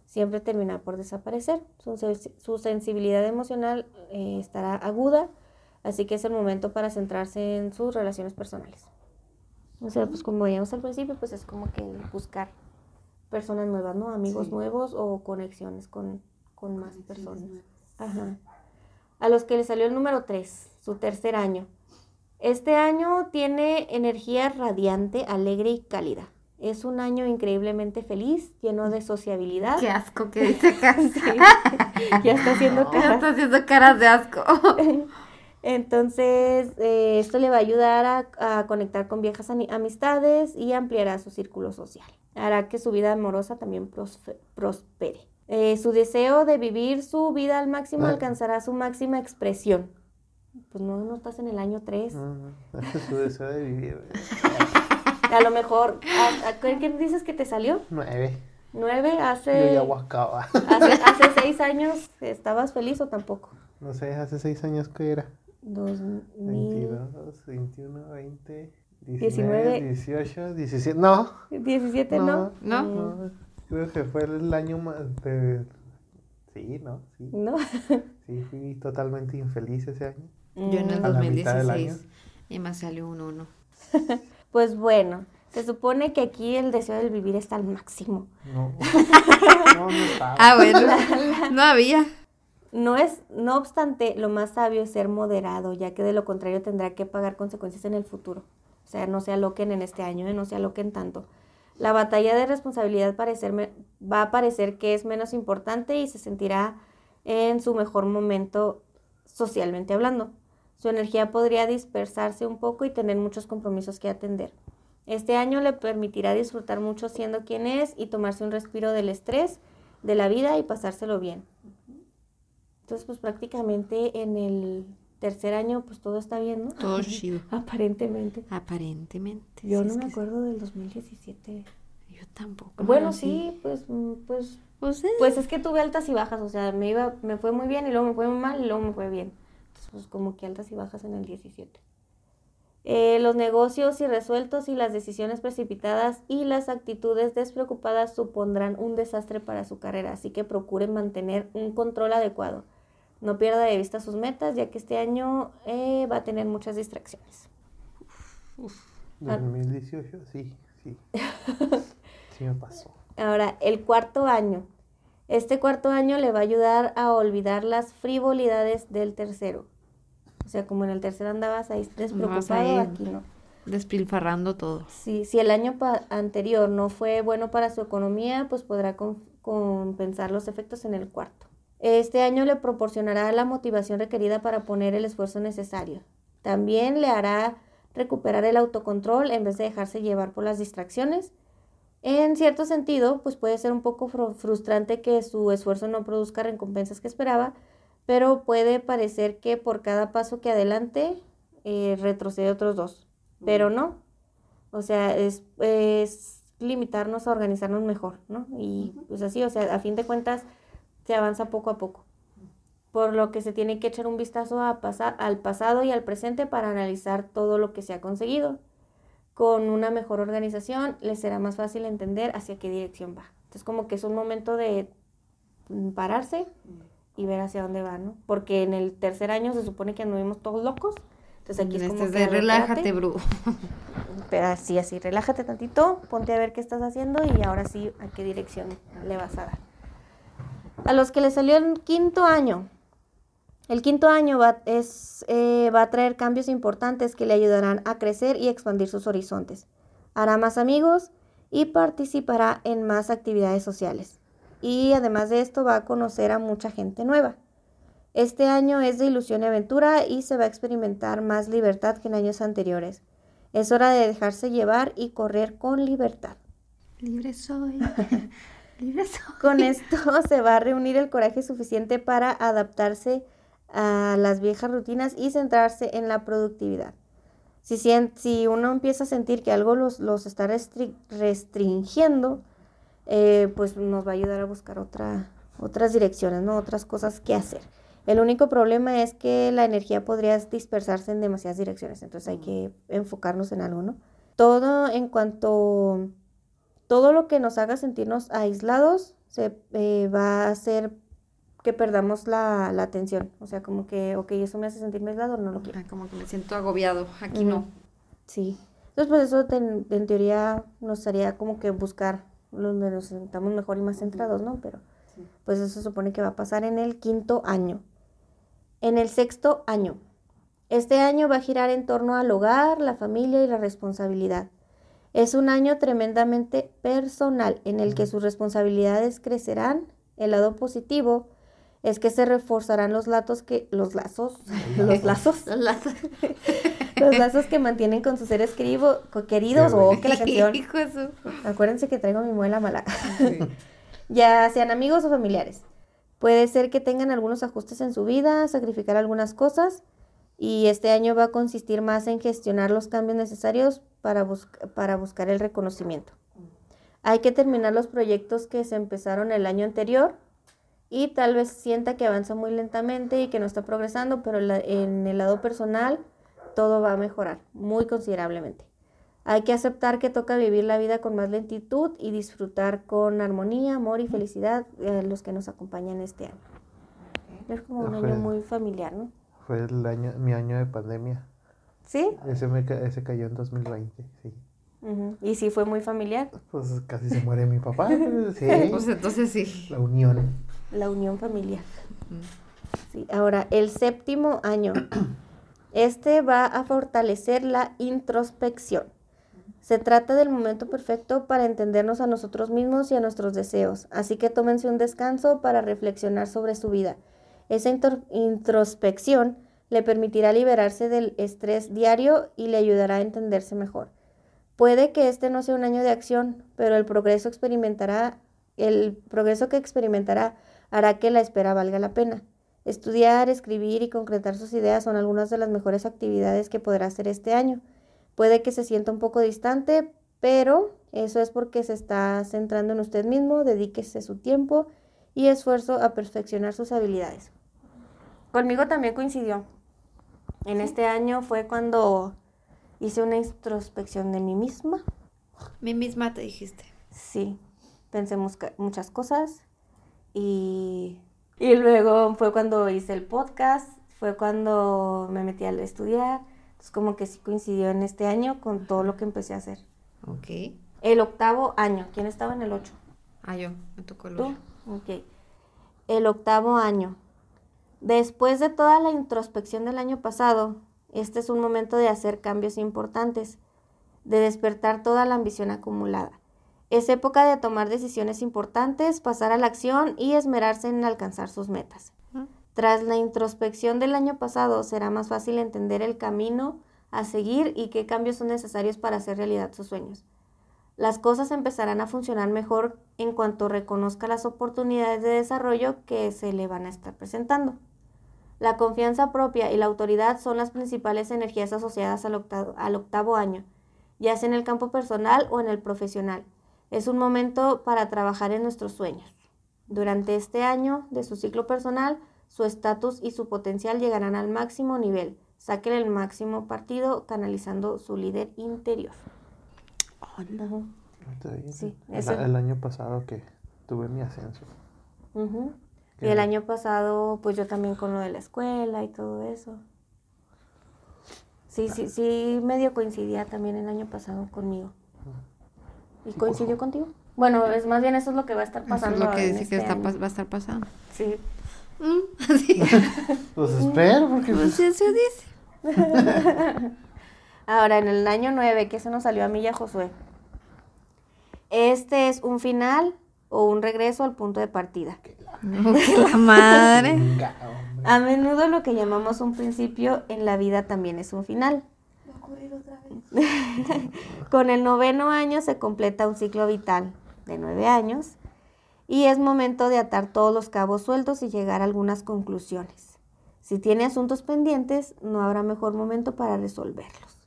Siempre termina por desaparecer. Su, su sensibilidad emocional eh, estará aguda, así que es el momento para centrarse en sus relaciones personales. O sea, pues como veíamos al principio, pues es como que buscar personas nuevas, ¿no? Amigos Sí. nuevos o conexiones con, con más personas. Ajá. A los que le salió el número 3, su tercer año. Este año tiene energía radiante, alegre y cálida. Es un año increíblemente feliz, lleno de sociabilidad. Qué asco que dice. Sí, ya está haciendo Ya cara. está haciendo caras de asco. Entonces, eh, esto le va a ayudar a, a conectar con viejas amistades y ampliará su círculo social. Hará que su vida amorosa también prospere. Eh, su deseo de vivir su vida al máximo Ah. alcanzará su máxima expresión. Pues no, no estás en el año 3. No, no, ese es su deseo de vivir. A lo mejor, ¿a, a qué dices que te salió? Nueve. ¿Nueve? Yo Hace, ya guacaba. hace, hace seis años, ¿estabas feliz o tampoco? No sé, hace seis años que era. Dos mil... 22, 21, 20, 19. 19, 18, 17. No, 17, ¿no? ¿No? No. Creo que fue el año más de... Sí, ¿no? Sí. ¿No? Sí, fui totalmente infeliz ese año. Yo en el A la mitad del 2016 año. y me salió un uno. Pues bueno, se supone que aquí el deseo del vivir está al máximo. No. No, no estaba. Ah, bueno. No había. No es, no obstante, lo más sabio es ser moderado, ya que de lo contrario tendrá que pagar consecuencias en el futuro. O sea, no se aloquen en este año, ¿eh? no se aloquen tanto. La batalla de responsabilidad parecer me- va a parecer que es menos importante y se sentirá en su mejor momento socialmente hablando. Su energía podría dispersarse un poco y tener muchos compromisos que atender. Este año le permitirá disfrutar mucho siendo quien es y tomarse un respiro del estrés de la vida y pasárselo bien. Entonces, pues prácticamente en el tercer año, pues todo está bien, ¿no? Todo chido. Aparentemente. Aparentemente. Yo sí, no es me acuerdo del 2017. Yo tampoco. Bueno, sí, pues, mm, pues, Pues, eh, pues es que tuve altas y bajas, o sea, me iba, me fue muy bien y luego me fue muy mal y luego me fue bien. Pues como que altas y bajas en el 17. Eh, los negocios irresueltos y las decisiones precipitadas y las actitudes despreocupadas supondrán un desastre para su carrera, así que procuren mantener un control adecuado. No pierda de vista sus metas, ya que este año eh, va a tener muchas distracciones. Ah. 2018, sí, sí. Sí me pasó. Ahora, el cuarto año. Este cuarto año le va a ayudar a olvidar las frivolidades del tercero. O sea, como en el tercero andabas ahí despreocupado, ahí. aquí no. despilfarrando todo. Sí, si el año anterior no fue bueno para su economía, pues podrá con- compensar los efectos en el cuarto. Este año le proporcionará la motivación requerida para poner el esfuerzo necesario. También le hará recuperar el autocontrol en vez de dejarse llevar por las distracciones. En cierto sentido, pues puede ser un poco fru- frustrante que su esfuerzo no produzca recompensas que esperaba, pero puede parecer que por cada paso que adelante eh, retrocede otros dos, pero no. O sea, es, es limitarnos a organizarnos mejor, ¿no? Y pues así, o sea, a fin de cuentas se avanza poco a poco. Por lo que se tiene que echar un vistazo a pasa- al pasado y al presente para analizar todo lo que se ha conseguido. Con una mejor organización les será más fácil entender hacia qué dirección va. Entonces como que es un momento de mm, pararse y ver hacia dónde va, ¿no? Porque en el tercer año se supone que anduvimos todos locos. Entonces aquí es Este como que, de relájate, bro. Pero así, así, relájate tantito, ponte a ver qué estás haciendo y ahora sí a qué dirección le vas a dar. A los que le salió el quinto año, el quinto año va, es, eh, va a traer cambios importantes que le ayudarán a crecer y expandir sus horizontes. Hará más amigos y participará en más actividades sociales. Y además de esto va a conocer a mucha gente nueva. Este año es de ilusión y aventura y se va a experimentar más libertad que en años anteriores. Es hora de dejarse llevar y correr con libertad. Libre soy. Libre soy. Con esto se va a reunir el coraje suficiente para adaptarse a las viejas rutinas y centrarse en la productividad. Si, si uno empieza a sentir que algo los, los está restri- restringiendo, eh, pues nos va a ayudar a buscar otra, otras direcciones, ¿no? otras cosas que hacer. El único problema es que la energía podría dispersarse en demasiadas direcciones, entonces hay que enfocarnos en algo, ¿no? Todo en cuanto, todo lo que nos haga sentirnos aislados se eh, va a hacer que perdamos la, la atención. O sea, como que, ok, eso me hace sentirme aislado, no lo quiero. Ah, como que me siento agobiado. Aquí no. Sí. Entonces, pues eso ten- en teoría nos haría como que buscar donde nos sentamos mejor y más centrados, ¿no? Pero pues eso se supone que va a pasar en el quinto año. En el sexto año. Este año va a girar en torno al hogar, la familia y la responsabilidad. Es un año tremendamente personal en el que sus responsabilidades crecerán. El lado positivo es que se reforzarán los lazos que los lazos, los lazos los lazos que mantienen con sus seres querido- queridos o que la canción. Acuérdense que traigo mi muela mala. ya sean amigos o familiares. Puede ser que tengan algunos ajustes en su vida, sacrificar algunas cosas y este año va a consistir más en gestionar los cambios necesarios para, busc- para buscar el reconocimiento. Hay que terminar los proyectos que se empezaron el año anterior y tal vez sienta que avanza muy lentamente y que no está progresando, pero la- en el lado personal todo va a mejorar muy considerablemente. Hay que aceptar que toca vivir la vida con más lentitud y disfrutar con armonía, amor y felicidad eh, los que nos acompañan este año. Es como un año Ajá. muy familiar, ¿no? Fue el año, mi año de pandemia. ¿Sí? Ese, me, ese cayó en 2020, sí. Ujú. Y sí fue muy familiar, Pues casi se muere mi papá. Sí. Pues entonces sí. La unión. La unión familiar. Sí, ahora, el séptimo año. Este va a fortalecer la introspección. Se trata del momento perfecto para entendernos a nosotros mismos y a nuestros deseos, así que tómense un descanso para reflexionar sobre su vida. Esa intro- introspección le permitirá liberarse del estrés diario y le ayudará a entenderse mejor. Puede que este no sea un año de acción, pero el progreso experimentará, el progreso que experimentará hará que la espera valga la pena. Estudiar, escribir y concretar sus ideas son algunas de las mejores actividades que podrá hacer este año. Puede que se sienta un poco distante, pero eso es porque se está centrando en usted mismo, dedíquese su tiempo y esfuerzo a perfeccionar sus habilidades. Conmigo también coincidió. En este año fue cuando hice una introspección de mí misma. Mi misma te dijiste. Sí, pensé muchas cosas y, y luego fue cuando hice el podcast, fue cuando me metí a estudiar, entonces como que sí coincidió en este año con todo lo que empecé a hacer. Ok. El octavo año, ¿quién estaba en el ocho? Ah, yo. Me tocó el ¿Tú? ocho. Ok. El octavo año. Después de toda la introspección del año pasado, este es un momento de hacer cambios importantes, de despertar toda la ambición acumulada. Es época de tomar decisiones importantes, pasar a la acción y esmerarse en alcanzar sus metas. Tras la introspección del año pasado, será más fácil entender el camino a seguir y qué cambios son necesarios para hacer realidad sus sueños. Las cosas empezarán a funcionar mejor en cuanto reconozca las oportunidades de desarrollo que se le van a estar presentando. La confianza propia y la autoridad son las principales energías asociadas al octavo, al octavo año, ya sea en el campo personal o en el profesional. Es un momento para trabajar en nuestros sueños. Durante este año de su ciclo personal, su estatus y su potencial llegarán al máximo nivel. Saquen el máximo partido canalizando su líder interior. Ujú. Está bien. Sí, el, eso- el año pasado que tuve mi ascenso. Ujú. Y el año pasado, pues yo también con lo de la escuela y todo eso. Sí, sí, sí, medio coincidía también el año pasado conmigo. ¿Y coincidió contigo? Bueno, es más bien eso es lo que va a estar Eso es pasando. lo que dice que este está, va a estar pasando. Sí. Mm, sí. Pues espero, porque Pues eso dice. Ahora, en el año 9, que se nos salió a mí y a Josué. Este es un final o un regreso al punto de partida. Que la madre. Venga, hombre. A menudo lo que llamamos un principio en la vida también es un final. Con el noveno año se completa un ciclo vital de nueve años y es momento de atar todos los cabos sueltos y llegar a algunas conclusiones. Si tiene asuntos pendientes, no habrá mejor momento para resolverlos.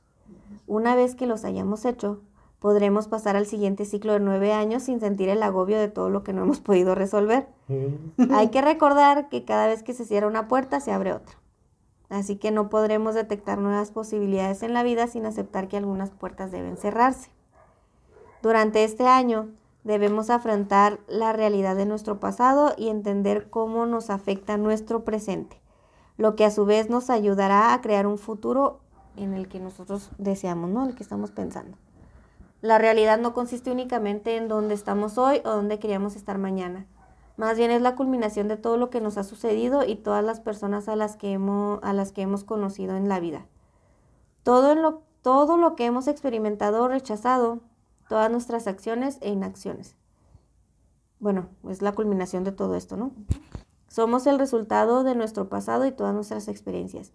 Una vez que los hayamos hecho, podremos pasar al siguiente ciclo de nueve años sin sentir el agobio de todo lo que no hemos podido resolver. Hay que recordar que cada vez que se cierra una puerta, se abre otra. Así que no podremos detectar nuevas posibilidades en la vida sin aceptar que algunas puertas deben cerrarse. Durante este año debemos afrontar la realidad de nuestro pasado y entender cómo nos afecta nuestro presente, lo que a su vez nos ayudará a crear un futuro en el que nosotros deseamos, ¿no? El que estamos pensando. La realidad no consiste únicamente en dónde estamos hoy o dónde queríamos estar mañana. Más bien es la culminación de todo lo que nos ha sucedido y todas las personas a las que hemos, a las que hemos conocido en la vida. Todo, lo, todo lo que hemos experimentado o rechazado, todas nuestras acciones e inacciones. Bueno, es la culminación de todo esto, ¿no? Somos el resultado de nuestro pasado y todas nuestras experiencias.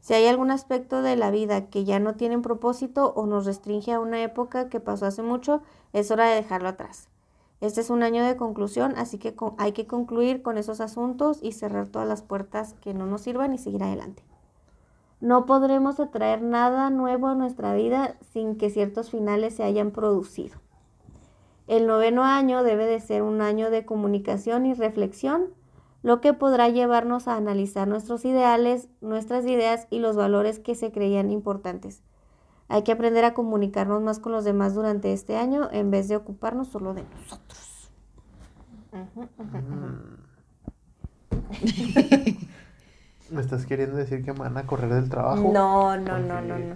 Si hay algún aspecto de la vida que ya no tiene propósito o nos restringe a una época que pasó hace mucho, es hora de dejarlo atrás. Este es un año de conclusión, así que hay que concluir con esos asuntos y cerrar todas las puertas que no nos sirvan y seguir adelante. No podremos atraer nada nuevo a nuestra vida sin que ciertos finales se hayan producido. El noveno año debe de ser un año de comunicación y reflexión lo que podrá llevarnos a analizar nuestros ideales, nuestras ideas y los valores que se creían importantes. Hay que aprender a comunicarnos más con los demás durante este año en vez de ocuparnos solo de nosotros. ¿Me estás queriendo decir que me van a correr del trabajo? No, no, no, no, no.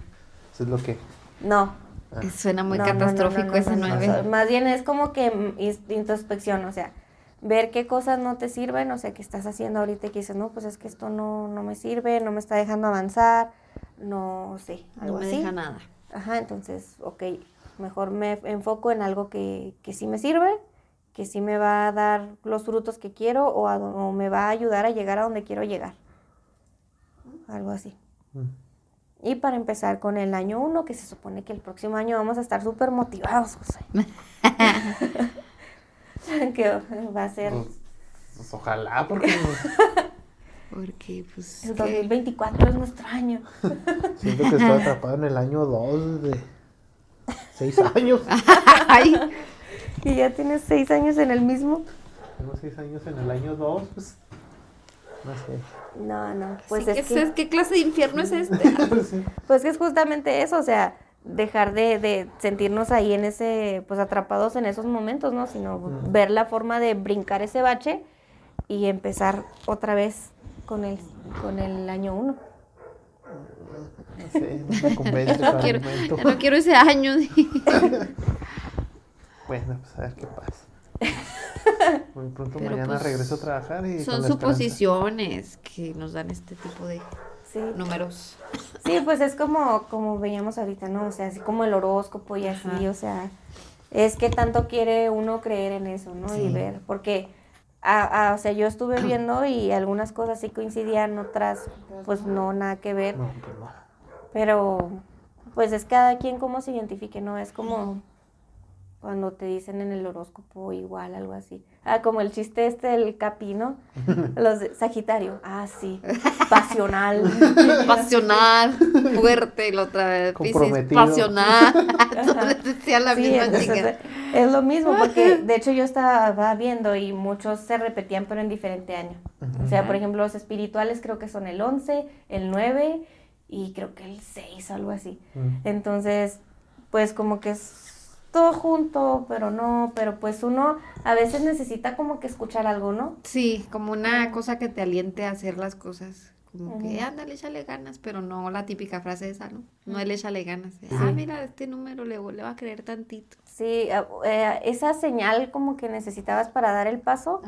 Eso es lo que. No. Ah. Suena muy No, no, no, catastrófico no, no, ese no, no. nueve. Más bien es como que mm, introspección, o sea, ver qué cosas no te sirven, o sea, que estás haciendo ahorita y que dices, no, pues es que esto no, no me sirve, no me está dejando avanzar, no sé, No algo me así. deja nada. Ajá, entonces, ok, mejor me enfoco en algo que, que sí me sirve, que sí me va a dar los frutos que quiero o, a o me va a ayudar a llegar a donde quiero llegar. Algo así. Mm. Y para empezar con el año 1, que se supone que el próximo año vamos a estar súper motivados, José. que va a ser Pues, pues, ojalá, porque Porque, pues. el ¿qué? 2024 es nuestro año. siento que estoy atrapado en el año 2 de 6 años. Ay, Y ya tienes seis años en el mismo. Tengo 6 años en el año 2, pues. No sé. No, no, pues sí, es ¿qué, que... es- ¿qué clase de infierno es este? Sí. Pues que es justamente eso, o sea, dejar de, de sentirnos ahí en ese, pues atrapados en esos momentos, ¿no? Sino ver la forma de brincar ese bache y empezar otra vez con el, con el año uno. No sé, no me convence Ya no quiero, argumento. ya no quiero ese año. Bueno, pues a ver qué pasa. Muy pronto Pero, mañana pues, regreso a trabajar y Son suposiciones que nos dan este tipo de Sí. números. Sí, pues es como, como veíamos ahorita, ¿no? O sea, así como el horóscopo y así, Ajá. o sea, es que tanto quiere uno creer en eso, ¿no? Y ver, porque, a- a- o sea, yo estuve viendo y algunas cosas sí coincidían, otras, pues no, nada que ver. Pues. Pero, pues es cada quien cómo se identifique, ¿no? Es como cuando te dicen en el horóscopo igual, algo así. Ah, como el chiste este del capino, los de Sagitario. Ah, sí, pasional. Pasional, fuerte, y la otra vez Comprometido. pasional. Entonces decía la Sí, misma entonces, chica. es lo mismo, porque de hecho yo estaba viendo y muchos se repetían, pero en diferente año. O sea, por ejemplo, los espirituales creo que son el 11, el 9 y creo que el 6, algo así. Entonces, pues como que es todo junto, pero no, pero pues uno a veces necesita como que escuchar algo, ¿no? Sí, como una cosa que te aliente a hacer las cosas. Como que, ándale, échale ganas, pero no la típica frase esa, ¿no? No el échale ganas. Sí. Ah, mira, este número le, le va a creer tantito. Sí, eh, esa señal como que necesitabas para dar el paso,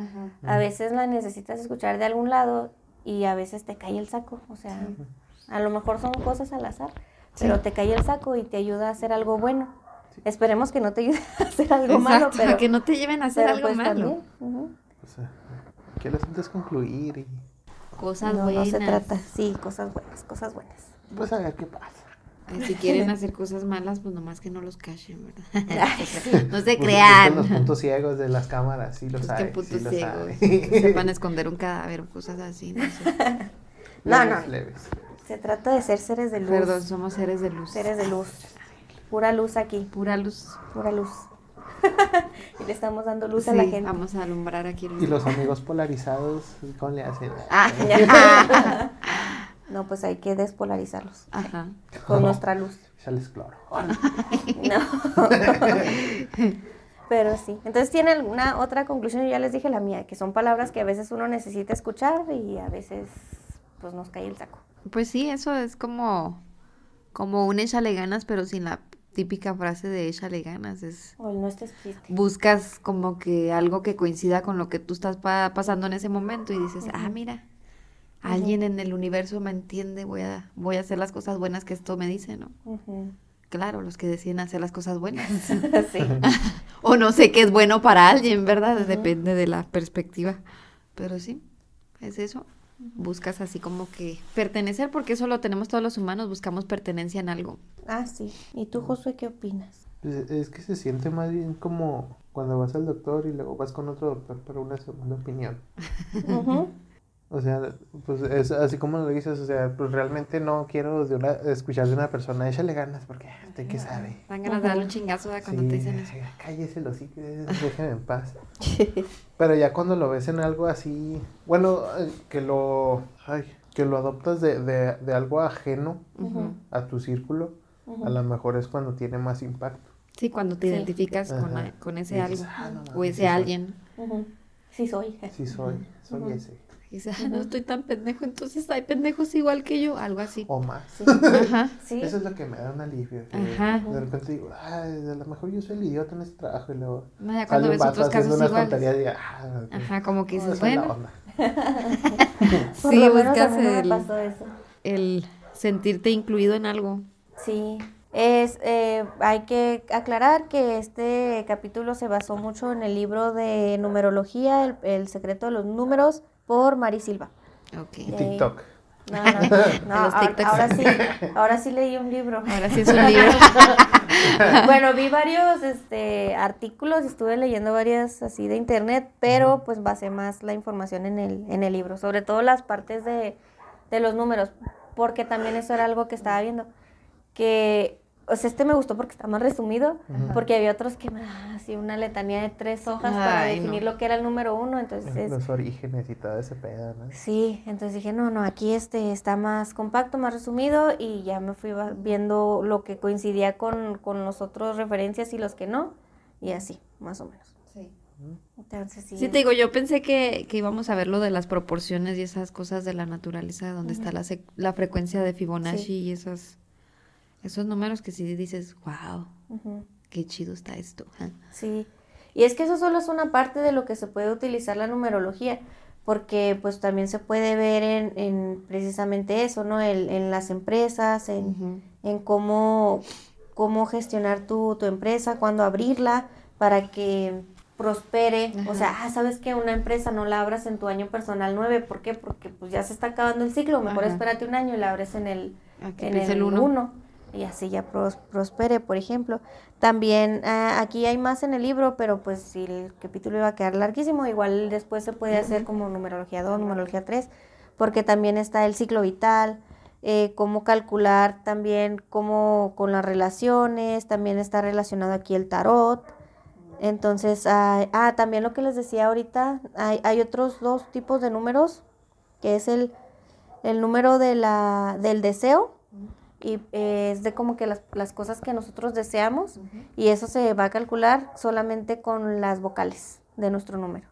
a veces la necesitas escuchar de algún lado y a veces te cae el saco, o sea, a lo mejor son cosas al azar, pero te cae el saco y te ayuda a hacer algo bueno. Esperemos que no te ayude a hacer algo malo, pero, que no te lleven a hacer algo pues malo. también, ujú. Pues, eh, aquí el asunto es concluir y Cosas no, no buenas. se trata, sí, cosas buenas, cosas buenas. pues a ver qué pasa. Ay, Si quieren hacer cosas malas, pues nomás que no los cachen, ¿verdad? No se Busquen crean. los puntos ciegos de las cámaras, sí lo Busquen saben. puntos sí saben. que Sepan esconder un cadáver o cosas así. No sé. No, Leves, no. leves. Se trata de ser seres de luz. Perdón, somos seres de luz. Seres de luz. Pura luz aquí, Pura luz. pura luz. y le estamos dando luz a la gente. Vamos a alumbrar aquí el Y los amigos polarizados, ¿cómo le hacen? Ah, No, pues hay que despolarizarlos Ajá. con nuestra luz. Échales cloro. No. Pero sí. Entonces tiene alguna otra conclusión, yo ya les dije la mía, que son palabras que a veces uno necesita escuchar y a veces pues nos cae el saco. Pues sí, eso es como, como un échale ganas, pero sin la típica frase de échale ganas. Es O no estés triste. buscas como que algo que coincida con lo que tú estás pa- pasando en ese momento y dices, ah, mira, alguien en el universo me entiende, voy a, voy a hacer las cosas buenas que esto me dice, ¿no? Claro, los que deciden hacer las cosas buenas. sí. o no sé qué es bueno para alguien, ¿verdad? Depende de la perspectiva. Pero sí, es eso. Buscas así como que pertenecer, porque eso lo tenemos todos los humanos, buscamos pertenencia en algo. Ah, sí. ¿Y tú, Josué, qué opinas? Pues, Es que se siente más bien como cuando vas al doctor y luego vas con otro doctor para una segunda opinión. Ujú. O sea, pues es así como lo dices, o sea, pues realmente no quiero de una, escuchar de una persona, échale ganas porque usted qué sabe. Dan ganas de darle un chingazo cuando te dicen eso. cállese los hocico, déjeme en paz. Pero ya cuando lo ves en algo así, bueno, eh, que lo, ay, que lo adoptas de, de, de algo ajeno a tu círculo, a lo mejor es cuando tiene más impacto. Sí, cuando te Sí. identificas con, con ese Y algo dices, "Ah, no o ese sí soy". alguien. Sí soy. Sí soy, soy ese. Y dices, "Ah, no estoy tan pendejo, entonces hay pendejos igual que yo, algo así. O más. Sí. Ajá. Sí. Eso es lo que me da un alivio. Ajá. De repente digo, ay, a lo mejor yo soy el idiota en este trabajo y luego No, ya cuando ves otros casos unas iguales. tonterías y digo, ah, Ajá, como que no, dices, la bueno, sí, buscas no me el, pasó eso. el sentirte incluido en algo. Sí, es, eh, hay que aclarar que este capítulo se basó mucho en el libro de numerología, el, el secreto de los números, por Mari Silva. Ok. Y TikTok. No, no, no, ahora sí, ahora sí leí un libro. Ahora sí es un libro. bueno, vi varios este, artículos, estuve leyendo varias así de internet, pero pues basé más la información en el, en el libro, sobre todo las partes de, de los números, porque también eso era algo que estaba viendo, que, o sea, este me gustó porque está más resumido, porque había otros que así una letanía de tres hojas para no. definir lo que era el número uno, entonces... Los orígenes y todo ese pedo, ¿no? Sí, entonces dije, no, no, aquí este está más compacto, más resumido y ya me fui viendo lo que coincidía con, con los otros referencias y los que no, y así, más o menos. Entonces sí. Sí, te digo, yo pensé que, que íbamos a ver lo de las proporciones y esas cosas de la naturaleza, donde está la, la frecuencia de Fibonacci Sí. y esos, esos números que sí dices, wow, qué chido está esto. ajá". Sí. Y es que eso solo es una parte de lo que se puede utilizar la numerología, porque pues también se puede ver en, en precisamente eso, ¿no? El- en las empresas, en, en cómo, cómo gestionar tu, tu empresa, cuándo abrirla para que prospere. O sea, ah, sabes que una empresa no la abras en tu año personal 9, ¿por qué? Porque pues ya se está acabando el ciclo, mejor Ajá. espérate un año y la abres en el, en el el uno. 1 y así ya pros- prospere, por ejemplo. También ah, aquí hay más en el libro, pero pues si el capítulo iba a quedar larguísimo, igual después se puede hacer como numerología 2, numerología 3, porque también está el ciclo vital, eh, cómo calcular también cómo con las relaciones, también está relacionado aquí el tarot. Entonces, ah, ah, también lo que les decía ahorita, hay, hay otros dos tipos de números, que es el, el número de la, del deseo, y eh, es de como que las, las cosas que nosotros deseamos, y eso se va a calcular solamente con las vocales de nuestro número.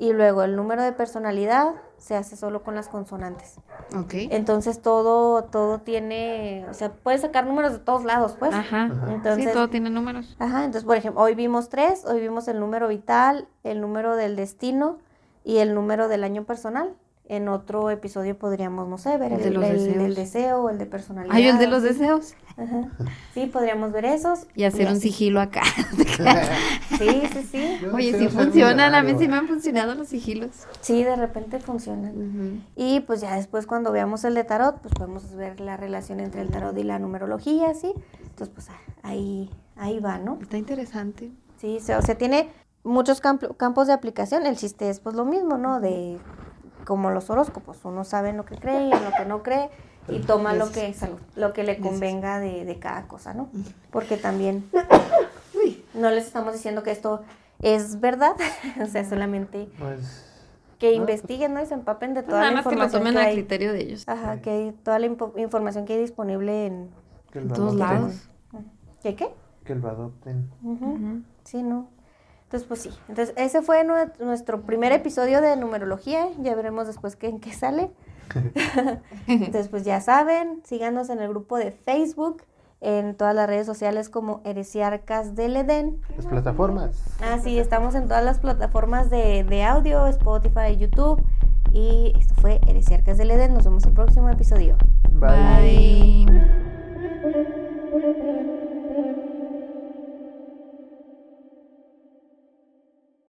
Y luego el número de personalidad se hace solo con las consonantes. Ok. Entonces todo, todo tiene, o sea, puedes sacar números de todos lados, pues. Ajá. Entonces, sí, todo tiene números. Ajá, entonces, por ejemplo, hoy vimos tres, hoy vimos el número vital, el número del destino y el número del año personal. En otro episodio podríamos, no sé, ver El el, de los el deseos. del deseo o el de personalidad. Ay, el de los deseos. Ajá. Sí, podríamos ver esos. Y hacer un sigilo acá. Sí, sí, sí. Yo Oye, sí funcionan, a mí sí me han funcionado los sigilos. Sí, de repente funcionan. Y pues ya después cuando veamos el de tarot, pues podemos ver la relación entre el tarot y la numerología, ¿sí? Entonces, pues ah, ahí, ahí va, ¿no? Está interesante. Sí, se- o sea, tiene muchos camp- campos de aplicación. El chiste es pues lo mismo, ¿no? De como los horóscopos, uno sabe en lo que cree y en lo que no cree y toma lo que, salud, lo que le convenga de, de cada cosa, ¿no? Porque también no les estamos diciendo que esto es verdad, o sea, solamente Pues que investiguen, ¿no? Y se empapen de Pues toda nada la más que lo información tomen que a criterio de ellos. Ajá, que hay toda la información que hay disponible en... Que En todos lados. ¿Qué qué? Que lo adopten. Ujú. Ujú. Sí, ¿no? Entonces, pues sí. Entonces, ese fue nue- nuestro primer episodio de numerología. Ya veremos después qué, en qué sale. Entonces, pues ya saben, síganos en el grupo de Facebook, en todas las redes sociales como Heresiarcas del Edén. Las plataformas. Ah, sí, estamos en todas las plataformas de, de audio, Spotify, YouTube. Y esto fue Heresiarcas del Edén. Nos vemos el próximo episodio. Bye. Bye.